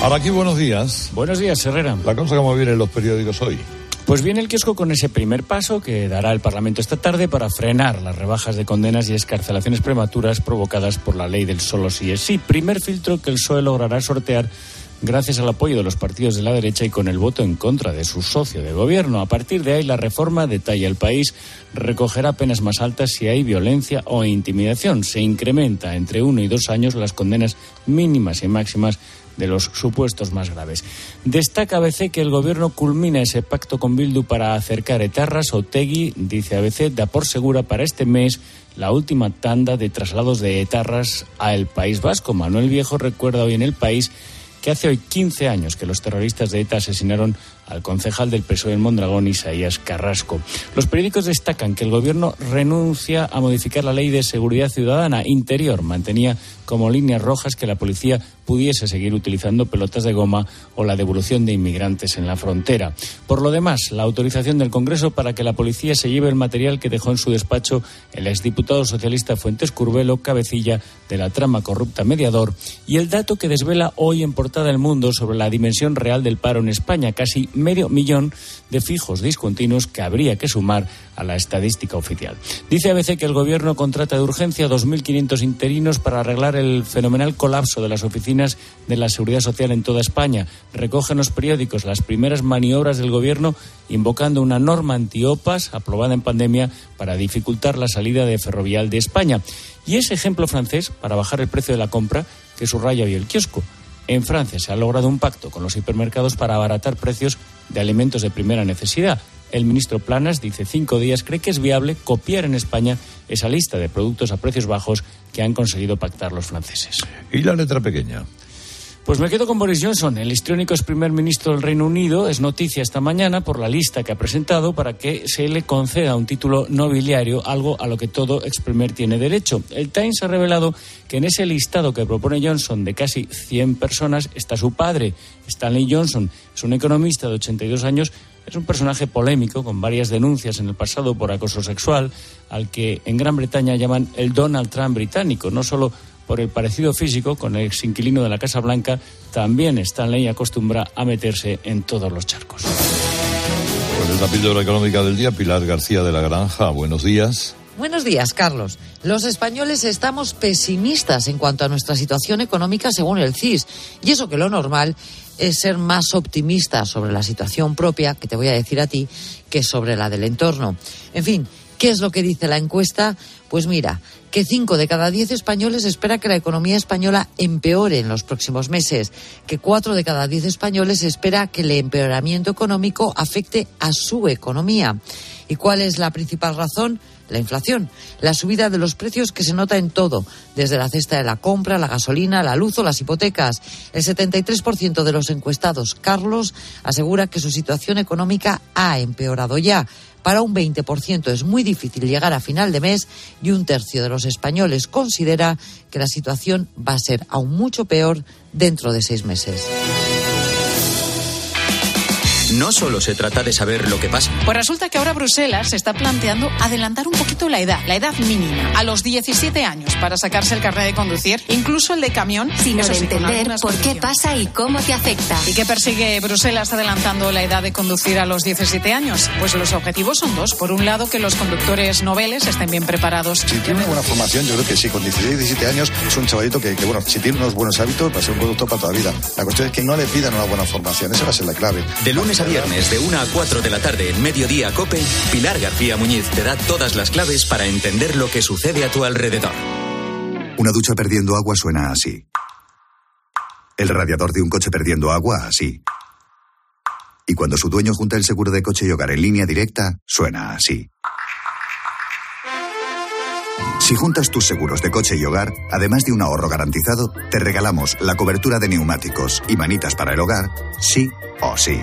[SPEAKER 4] Ahora aquí buenos días.
[SPEAKER 45] Buenos días, Herrera.
[SPEAKER 4] La cosa como viene en los periódicos hoy.
[SPEAKER 45] Pues viene el kiosco con ese primer paso que dará el Parlamento esta tarde para frenar las rebajas de condenas y escarcelaciones prematuras provocadas por la ley del solo sí es sí. Primer filtro que el PSOE logrará sortear gracias al apoyo de los partidos de la derecha y con el voto en contra de su socio de gobierno. A partir de ahí, la reforma, detalla el país, recogerá penas más altas si hay violencia o intimidación. Se incrementa entre uno y dos años las condenas mínimas y máximas de los supuestos más graves. Destaca ABC que el gobierno culmina ese pacto con Bildu para acercar etarras. Otegui, dice ABC, da por segura para este mes la última tanda de traslados de etarras al País Vasco. Manuel Viejo recuerda hoy en el país que hace hoy 15 años que los terroristas de ETA asesinaron al concejal del PSOE en Mondragón, Isaías Carrasco. Los periódicos destacan que el gobierno renuncia a modificar la ley de seguridad ciudadana interior. Mantenía como líneas rojas que la policía pudiese seguir utilizando pelotas de goma o la devolución de inmigrantes en la frontera. Por lo demás, la autorización del Congreso para que la policía se lleve el material que dejó en su despacho el exdiputado socialista Fuentes Curbelo, cabecilla de la trama corrupta mediador, y el dato que desvela hoy en portada El Mundo sobre la dimensión real del paro en España, casi medio millón de fijos discontinuos que habría que sumar a la estadística oficial. Dice ABC que el gobierno contrata de urgencia 2.500 interinos para arreglar el fenomenal colapso de las oficinas de la seguridad social en toda España. Recogen los periódicos las primeras maniobras del gobierno invocando una norma antiopas aprobada en pandemia para dificultar la salida de Ferrovial de España. Y ese ejemplo francés para bajar el precio de la compra que subraya hoy el kiosco. En Francia se ha logrado un pacto con los hipermercados para abaratar precios de alimentos de primera necesidad. El ministro Planas dice cinco días cree que es viable copiar en España esa lista de productos a precios bajos que han conseguido pactar los franceses.
[SPEAKER 4] ¿Y la letra pequeña?
[SPEAKER 45] Pues me quedo con Boris Johnson. El histriónico es primer ministro del Reino Unido. Es noticia esta mañana por la lista que ha presentado para que se le conceda un título nobiliario, algo a lo que todo ex primer tiene derecho. El Times ha revelado que en ese listado que propone Johnson de casi 100 personas está su padre, Stanley Johnson. Es un economista de 82 años. Es un personaje polémico con varias denuncias en el pasado por acoso sexual, al que en Gran Bretaña llaman el Donald Trump británico. No solo por el parecido físico con el ex inquilino de la Casa Blanca, también Stanley acostumbra a meterse en todos los charcos.
[SPEAKER 4] Pues es la píldora económica del día, Pilar García de la Granja. Buenos días.
[SPEAKER 46] Buenos días, Carlos. Los españoles estamos pesimistas en cuanto a nuestra situación económica según el CIS. Y eso que lo normal es ser más optimista sobre la situación propia, que te voy a decir a ti, que sobre la del entorno. En fin, ¿qué es lo que dice la encuesta? Pues mira, que cinco de cada diez españoles espera que la economía española empeore en los próximos meses, que cuatro de cada diez españoles espera que el empeoramiento económico afecte a su economía. ¿Y cuál es la principal razón? La inflación, la subida de los precios que se nota en todo, desde la cesta de la compra, la gasolina, la luz o las hipotecas. El 73% de los encuestados, Carlos, asegura que su situación económica ha empeorado ya. Para un 20% es muy difícil llegar a final de mes y un tercio de los españoles considera que la situación va a ser aún mucho peor dentro de seis meses.
[SPEAKER 2] No solo se trata de saber lo que pasa.
[SPEAKER 47] Pues resulta que ahora Bruselas se está planteando adelantar un poquito la edad, la edad mínima, a los 17 años para sacarse el carnet de conducir, incluso el de camión. Sí, con
[SPEAKER 3] entender por qué pasa y cómo te afecta.
[SPEAKER 47] ¿Y qué persigue Bruselas adelantando la edad de conducir a los 17 años? Pues los objetivos son dos. Por un lado, que los conductores noveles estén bien preparados.
[SPEAKER 48] Si tiene una buena formación, yo creo que sí, con 16, 17 años es un chavalito que, que, bueno, si tiene unos buenos hábitos va a ser un conductor para toda la vida. La cuestión es que no le pidan una buena formación, esa va a ser la clave.
[SPEAKER 2] De lunes a viernes, de 1 a 4 de la tarde, en Mediodía Cope, Pilar García Muñiz te da todas las claves para entender lo que sucede a tu alrededor.
[SPEAKER 32] Una ducha perdiendo agua suena así. El radiador de un coche perdiendo agua así. Y cuando su dueño junta el seguro de coche y hogar en línea directa, suena así. Si juntas tus seguros de coche y hogar, además de un ahorro garantizado, te regalamos la cobertura de neumáticos y manitas para el hogar, sí o sí.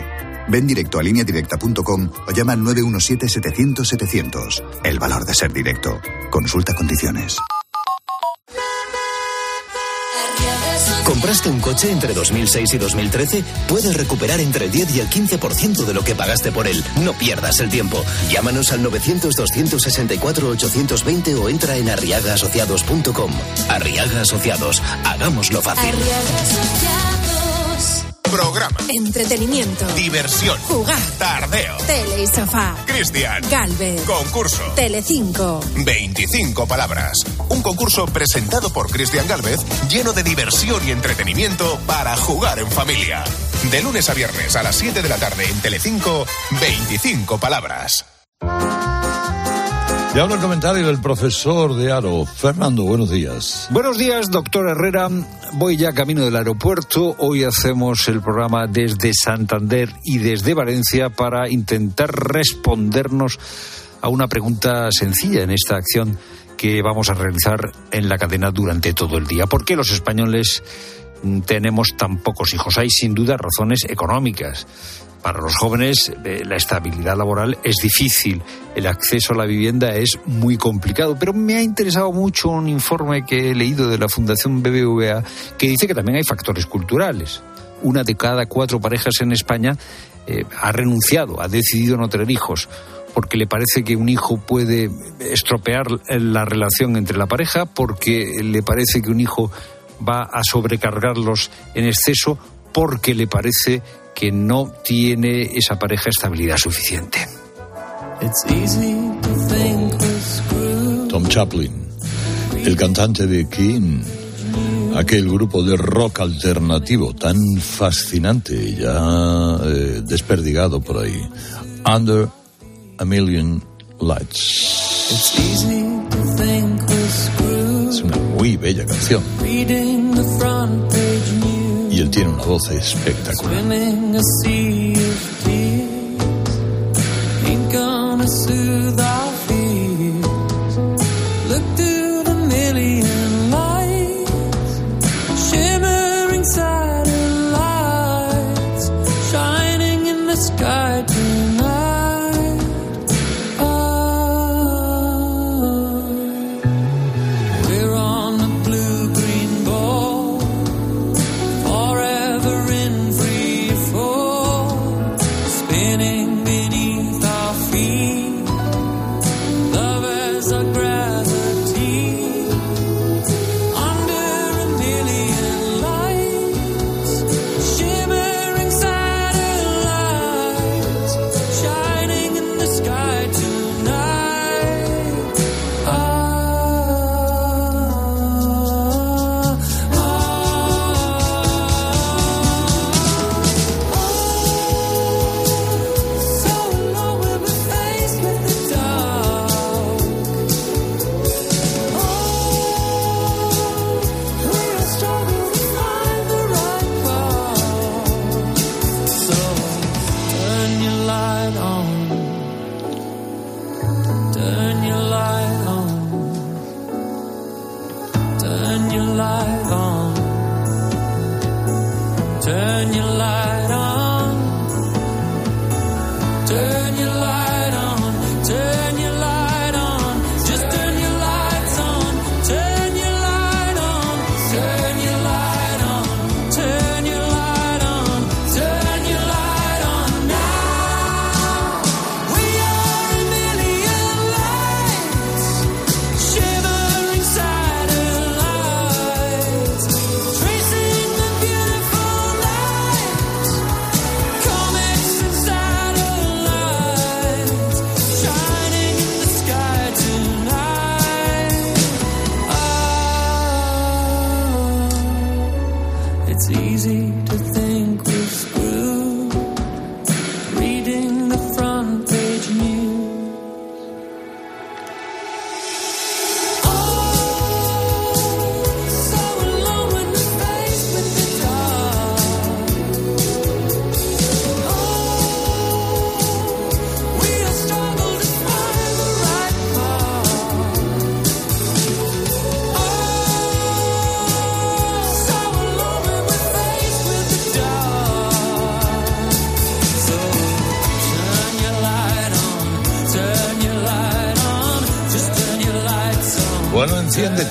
[SPEAKER 32] Ven directo a lineadirecta.com o llama al 917-700-700. El valor de ser directo. Consulta condiciones.
[SPEAKER 49] ¿Compraste un coche entre 2006 y 2013? Puedes recuperar entre el 10 y el 15% de lo que pagaste por él. No pierdas el tiempo. Llámanos al 900-264-820 o entra en arriagaasociados.com. Arriaga Asociados. Hagámoslo fácil.
[SPEAKER 33] Programa.
[SPEAKER 50] Entretenimiento.
[SPEAKER 33] Diversión.
[SPEAKER 50] Jugar.
[SPEAKER 33] Tardeo.
[SPEAKER 50] Tele y sofá.
[SPEAKER 33] Cristian.
[SPEAKER 50] Galvez.
[SPEAKER 33] Concurso.
[SPEAKER 50] Telecinco.
[SPEAKER 33] 25 palabras. Un concurso presentado por Cristian Galvez lleno de diversión y entretenimiento para jugar en familia. De lunes a viernes a las 7 de la tarde en Telecinco, 25 palabras.
[SPEAKER 51] Y ahora el comentario del profesor de Aro. Fernando, buenos días.
[SPEAKER 52] Buenos días, doctor Herrera. Voy ya camino del aeropuerto. Hoy hacemos el programa desde Santander y desde Valencia para intentar respondernos a una pregunta sencilla en esta acción que vamos a realizar en la cadena durante todo el día. ¿Por qué los españoles tenemos tan pocos hijos? Hay sin duda razones económicas. Para los jóvenes eh, la estabilidad laboral es difícil, el acceso a la vivienda es muy complicado, pero me ha interesado mucho un informe que he leído de la Fundación BBVA que dice que también hay factores culturales. Una de cada cuatro parejas en España eh, ha renunciado, ha decidido no tener hijos porque le parece que un hijo puede estropear la relación entre la pareja, porque le parece que un hijo va a sobrecargarlos en exceso, porque le parece que no tiene esa pareja estabilidad suficiente.
[SPEAKER 51] Tom Chaplin, el cantante de King, aquel grupo de rock alternativo tan fascinante, ya eh, desperdigado por ahí. Under a Million Lights. Es una muy bella canción. Tiene una voz espectacular.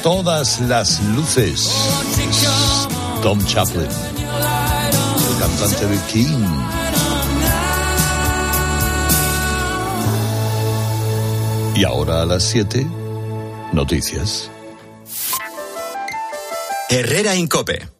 [SPEAKER 4] Todas las luces. Tom Chaplin, el cantante de King. Y ahora a las 7, noticias.
[SPEAKER 2] Herrera Incope.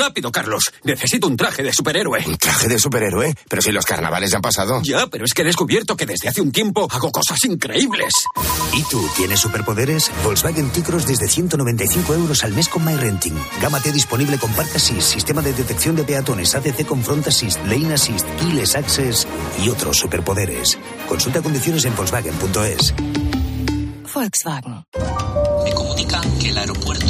[SPEAKER 53] Rápido, Carlos. Necesito un traje de superhéroe.
[SPEAKER 54] ¿Un traje de superhéroe? Pero si los carnavales ya han pasado.
[SPEAKER 53] Ya, pero es que he descubierto que desde hace un tiempo hago cosas increíbles.
[SPEAKER 55] ¿Y tú tienes superpoderes? Volkswagen T-Cross desde 195 euros al mes con MyRenting. Gama T disponible con Park Assist, sistema de detección de peatones, ADC con Front Assist, Lane Assist, Keyless Access y otros superpoderes. Consulta condiciones en Volkswagen.es.
[SPEAKER 56] Volkswagen. Me comunican que el aeropuerto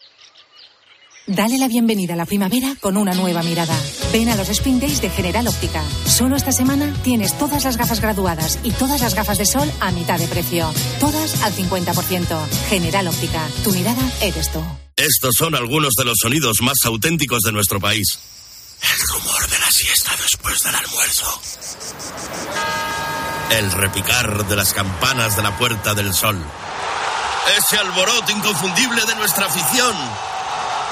[SPEAKER 57] Dale la bienvenida a la primavera con una nueva mirada. Ven a los Spring Days de General Óptica. Solo esta semana tienes todas las gafas graduadas y todas las gafas de sol a mitad de precio. Todas al 50%. General Óptica. Tu mirada eres tú.
[SPEAKER 58] Estos son algunos de los sonidos más auténticos de nuestro país. El rumor de la siesta después del almuerzo. El repicar de las campanas de la Puerta del Sol. Ese alboroto inconfundible de nuestra afición.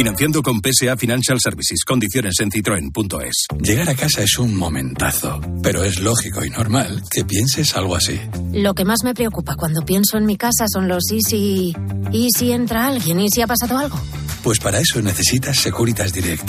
[SPEAKER 51] Financiando con PSA Financial Services. Condiciones en citroen.es.
[SPEAKER 49] Llegar a casa es un momentazo, pero es lógico y normal que pienses algo así.
[SPEAKER 59] Lo que más me preocupa cuando pienso en mi casa son los y si... ¿Y si entra alguien? ¿Y si ha pasado algo?
[SPEAKER 49] Pues para eso necesitas Securitas Direct,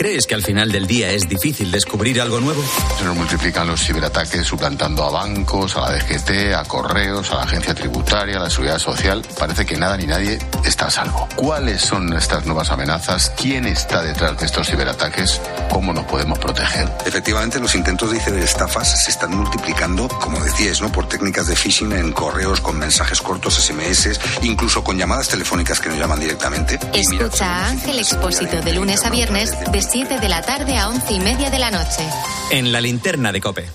[SPEAKER 2] ¿Crees que al final del día es difícil descubrir algo nuevo?
[SPEAKER 60] Se nos multiplican los ciberataques suplantando a bancos, a la DGT, a correos, a la agencia tributaria, a la seguridad social. Parece que nada ni nadie está a salvo. ¿Cuáles son estas nuevas amenazas? ¿Quién está detrás de estos ciberataques? ¿Cómo nos podemos proteger?
[SPEAKER 61] Efectivamente, los intentos de ciberestafas se están multiplicando, como decíais, ¿no? Por técnicas de phishing en correos, con mensajes cortos, SMS, incluso con llamadas telefónicas que nos llaman directamente.
[SPEAKER 3] Escucha a Ángel Expósito de lunes a viernes de 7 de la tarde a 11 y media de la noche.
[SPEAKER 2] En la linterna de Cope.